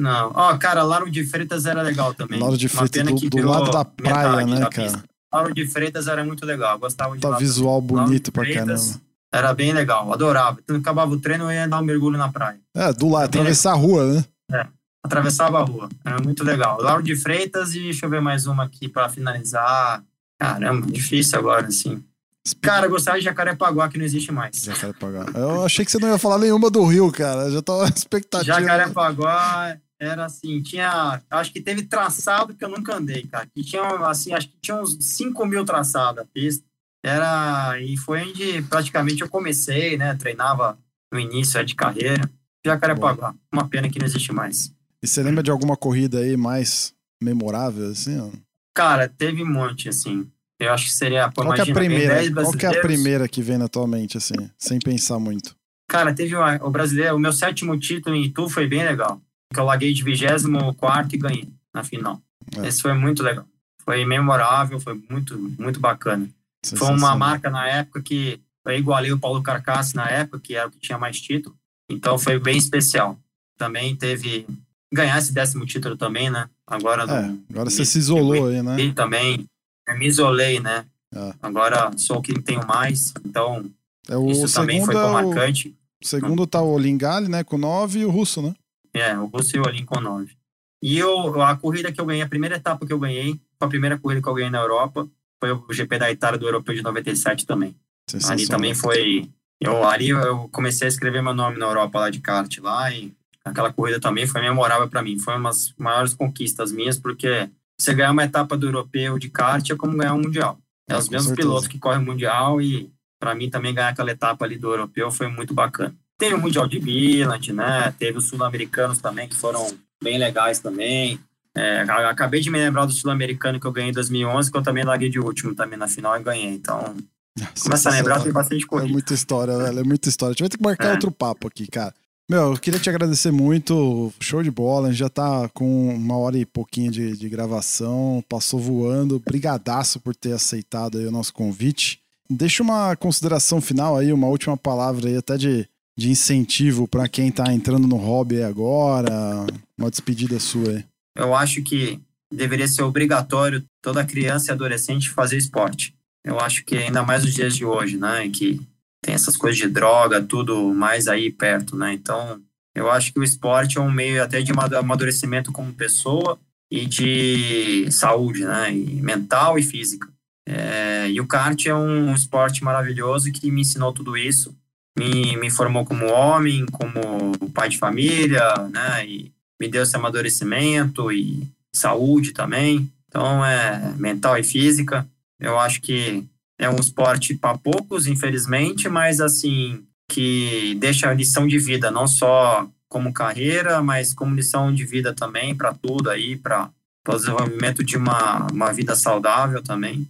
Não. Ó, cara, Lauro de Freitas era legal também. Lauro de Freitas do, do lado da praia, né, da cara? Lauro de Freitas era muito legal, gostava de Tá visual também. Bonito pra Freitas caramba. Era bem legal, adorava. Quando acabava o treino, eu ia dar um mergulho na praia. É, do lado, atravessar a rua, né? Atravessava a rua, era muito legal. Lauro de Freitas e deixa eu ver mais uma aqui pra finalizar. Caramba, difícil agora, assim. Cara, gostava de Jacarepaguá, que não existe mais. Jacarepaguá. Eu achei que você não ia falar nenhuma do Rio, cara. Eu já tava expectativa. Jacarepaguá era assim, tinha. Acho que teve traçado que eu nunca andei, cara. Que tinha, assim, acho que tinha uns 5 mil traçados a pista. Era. E foi onde praticamente eu comecei, né? Treinava no início é, de carreira. Jacarepaguá. Uma pena que não existe mais. E você lembra de alguma corrida aí mais memorável, assim? ó? Cara, teve um monte, assim. Eu acho que seria. Pô, Qual que é a imagina, primeira? 10 Qual que é a primeira que vem na tua mente, assim? Sem pensar muito. Cara, teve uma, o brasileiro, o meu sétimo título em Itu foi bem legal. Que eu larguei de 24 e ganhei na final. É. Esse foi muito legal. Foi memorável, foi muito, muito bacana. Foi uma marca na época que eu igualei o Paulo Carcassi na época, que era o que tinha mais título. Então foi bem especial. Também teve. Ganhar esse décimo título também, né? Agora É, agora você se isolou aí, né? e também eu me isolei, né? É. Agora sou o que tenho mais, então É o isso também foi é o, marcante. o segundo tá o Lingali, né? Com 9 e o Russo, né? É, o Russo o Olin com 9. E eu, a corrida que eu ganhei, a primeira etapa que eu ganhei, foi a primeira corrida que eu ganhei na Europa, foi o GP da Itália do Europeu de 97 também. Ali também foi. Eu, ali eu comecei a escrever meu nome na Europa lá de kart lá e aquela corrida também foi memorável para mim. Foi uma das maiores conquistas minhas, porque você ganhar uma etapa do europeu de kart é como ganhar um mundial. É, É, os mesmos certeza. pilotos que correm o mundial e para mim também ganhar aquela etapa ali do europeu foi muito bacana. Teve o mundial de Billand, né? Teve os sul-americanos também que foram bem legais também. É, acabei de me lembrar do sul-americano que eu ganhei em 2011, que eu também larguei de último também na final e ganhei. Então, começa a lembrar, tem bastante É corrida. muita história, velho. É muita história. A gente vai ter que marcar É. outro papo aqui, cara. Meu, eu queria te agradecer muito. Show de bola. A gente já tá com uma hora e pouquinho de, de gravação. Passou voando. Brigadaço por ter aceitado aí o nosso convite. Deixa uma consideração final aí, uma última palavra aí, até de, de incentivo para quem tá entrando no hobby agora. Uma despedida sua aí. Eu acho que deveria ser obrigatório toda criança e adolescente fazer esporte. Eu acho que ainda mais nos dias de hoje, né, que tem essas coisas de droga, tudo mais aí perto, né? Então, eu acho que o esporte é um meio até de amadurecimento como pessoa e de saúde, né, e mental e física. É, e o kart é um esporte maravilhoso que me ensinou tudo isso, me, me formou como homem, como pai de família, né, e me deu esse amadurecimento e saúde também. Então, é mental e física. Eu acho que é um esporte para poucos, infelizmente, mas assim, que deixa lição de vida, não só como carreira, mas como lição de vida também para tudo aí, para o desenvolvimento de uma, uma vida saudável também.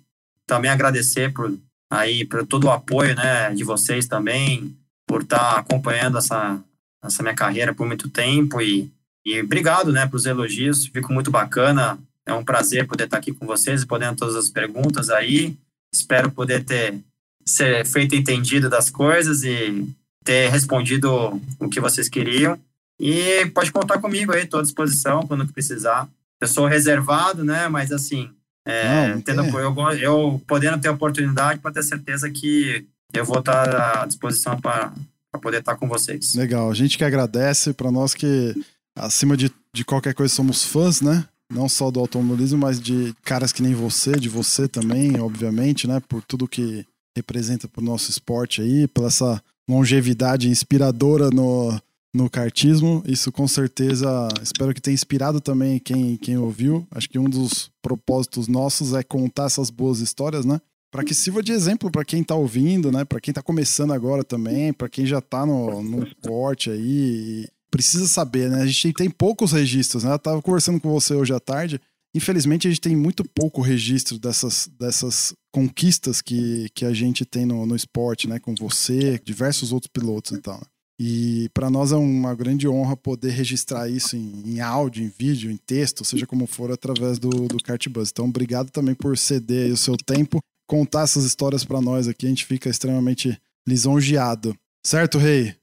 Também agradecer por aí por todo o apoio, né, de vocês também, por estar acompanhando essa essa minha carreira por muito tempo e e obrigado, né, pelos elogios. Fico muito bacana. É um prazer poder estar aqui com vocês, podendo todas as perguntas aí. Espero poder ter ser feito entendido das coisas e ter respondido o que vocês queriam. E pode contar comigo aí, estou à disposição quando precisar. Eu sou reservado, né, mas assim, é, Não, tendo, tem. eu, eu podendo ter a oportunidade, para ter certeza que eu vou estar à disposição para poder estar com vocês. Legal, a gente que agradece para nós que, acima de, de qualquer coisa, somos fãs, né? Não só do automobilismo, mas de caras que nem você, de você também, obviamente, né? Por tudo que representa pro nosso esporte aí, pela essa longevidade inspiradora no, no kartismo. Isso com certeza, espero que tenha inspirado também quem, quem ouviu. Acho que um dos propósitos nossos é contar essas boas histórias, né? Para que sirva de exemplo para quem tá ouvindo, né? Para quem tá começando agora também, para quem já tá no, no esporte aí. Precisa saber, né? A gente tem poucos registros, né? Eu tava conversando com você hoje à tarde. Infelizmente, a gente tem muito pouco registro dessas, dessas conquistas que, que a gente tem no, no esporte, né? Com você, diversos outros pilotos e tal. né? E para nós é uma grande honra poder registrar isso em, em, áudio, em vídeo, em texto, seja como for, através do, do Cartbus. Então, obrigado também por ceder o seu tempo, contar essas histórias para nós aqui. A gente fica extremamente lisonjeado. Certo, Rei?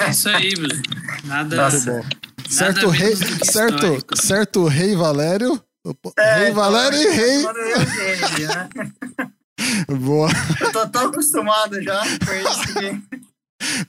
É isso aí, Bruno. Nada. Muito bom. Certo, nada rei, certo, certo, Rei Valério. É, rei Valério e Rei. Né? Boa. Eu tô tão acostumado já com isso que.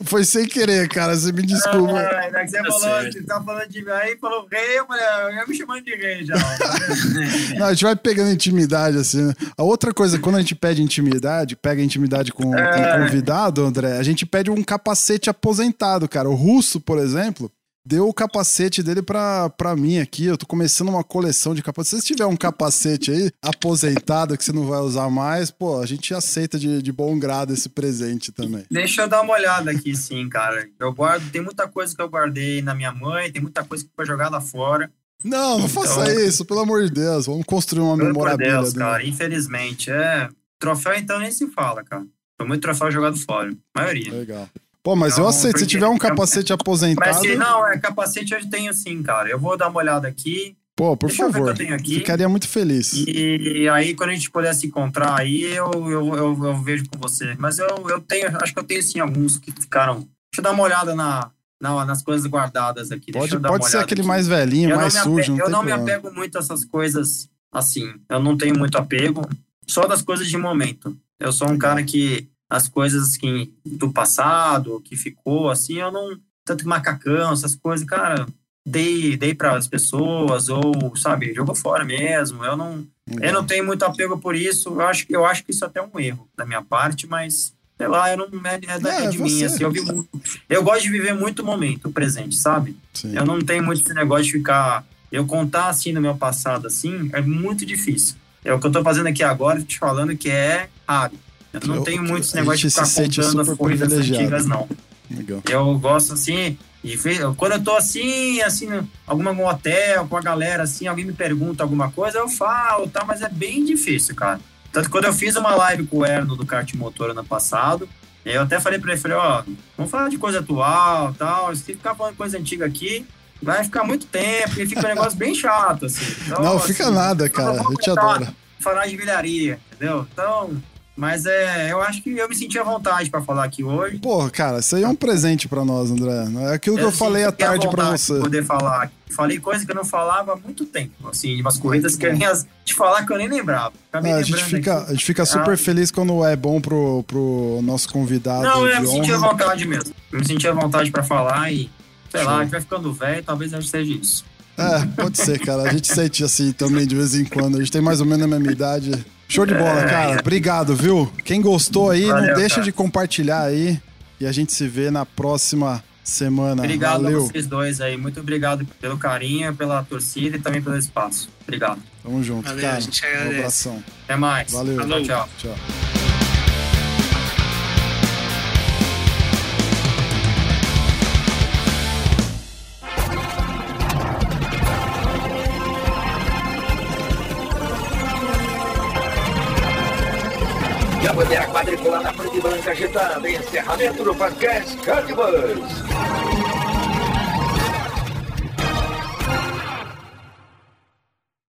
Foi sem querer, cara. Você me desculpa. É, é, você tá falou, você tá falando de aí, falou rei, eu falei, ah, eu ia me chamando de rei já. Tá Não, a gente vai pegando intimidade, assim. Né? A outra coisa, quando a gente pede intimidade, pega intimidade com, é. com um convidado, André, a gente pede um capacete aposentado, cara. O russo, por exemplo, deu o capacete dele pra, pra mim aqui. Eu tô começando uma coleção de capacetes. Se tiver um capacete aí aposentado que você não vai usar mais, pô, a gente aceita de, de bom grado esse presente também. Deixa eu dar uma olhada aqui, sim, cara. Eu guardo, tem muita coisa que eu guardei na minha mãe, tem muita coisa que foi jogada fora. Não, não então, faça isso, pelo amor de Deus. Vamos construir uma pelo memorabilia. Deus, cara, infelizmente. É. Troféu, então, nem se fala, cara. Foi muito troféu jogado fora. A maioria. Legal. Pô, mas eu aceito. Se tiver um capacete aposentado. Mas se não, é capacete eu tenho sim, cara. Eu vou dar uma olhada aqui. Pô, por Deixa favor. Ficaria muito feliz. E, e, aí, quando a gente puder se encontrar aí, eu, eu, eu, eu, vejo com você. Mas eu, eu tenho, acho que eu tenho sim alguns que ficaram. Deixa eu dar uma olhada na, na nas coisas guardadas aqui. Pode, pode ser aquele aqui. mais velhinho, eu mais sujo. Apego, eu não me apego muito a essas coisas assim. Eu não tenho muito apego. Só das coisas de momento. Eu sou um cara que as coisas que do passado, que ficou, assim, eu não. Tanto que macacão, essas coisas, cara, dei, dei para as pessoas, ou, sabe, jogou fora mesmo. Eu não, eu não tenho muito apego por isso. Eu acho, eu acho que isso é até um erro da minha parte, mas sei lá, eu não é, é, é de mim, assim, eu, vi muito, eu gosto de viver muito o momento, o presente, sabe? Sim. Eu não tenho muito esse negócio de ficar, eu contar assim no meu passado, assim, é muito difícil. É o que eu tô fazendo aqui agora, te falando que é raro. Eu não eu, tenho muito esse negócio de ficar contando as coisas antigas, não. Legal. Eu gosto assim, e quando eu tô assim, assim, alguma um hotel com a galera, assim, alguém me pergunta alguma coisa, eu falo, tá, mas é bem difícil, cara. Tanto que quando eu fiz uma live com o Erno do kart motor ano passado, eu até falei pra ele, falei, ó, vamos falar de coisa atual tal, se ficar falando coisa antiga aqui, vai ficar muito tempo e fica um negócio bem chato, assim. Então, não, assim, fica nada, cara, eu te adoro. Falar de vilharia, entendeu? Então, mas é, eu acho que eu me senti à vontade para falar aqui hoje. Porra, cara, isso aí é um presente para nós, André. É aquilo que eu, eu falei à tarde para você. Poder falar. Falei coisa que eu não falava há muito tempo, assim, umas corridas que eu nem te falar que eu nem lembrava. É, a, gente fica, a gente fica super ah. feliz quando é bom pro, pro nosso convidado. Não, eu me senti à vontade mesmo. Eu me senti à vontade para falar e, sei Show. lá, a gente vai ficando velho, talvez seja isso. É, pode ser, cara. A gente sente assim também de vez em quando. A gente tem mais ou menos a mesma idade. Show de bola, cara. Obrigado, viu? Quem gostou aí, Valeu, não deixa cara. de compartilhar aí. E a gente se vê na próxima semana. Obrigado Valeu. a vocês dois aí. Muito obrigado pelo carinho, pela torcida e também pelo espaço. Obrigado. Tamo junto, Valeu, cara. A gente agradece. Um abração. Até mais. Valeu. Tchau, tchau. tchau. Bandeira quadriculada preta e branca agitada. Encerramento do podcast Cardbus.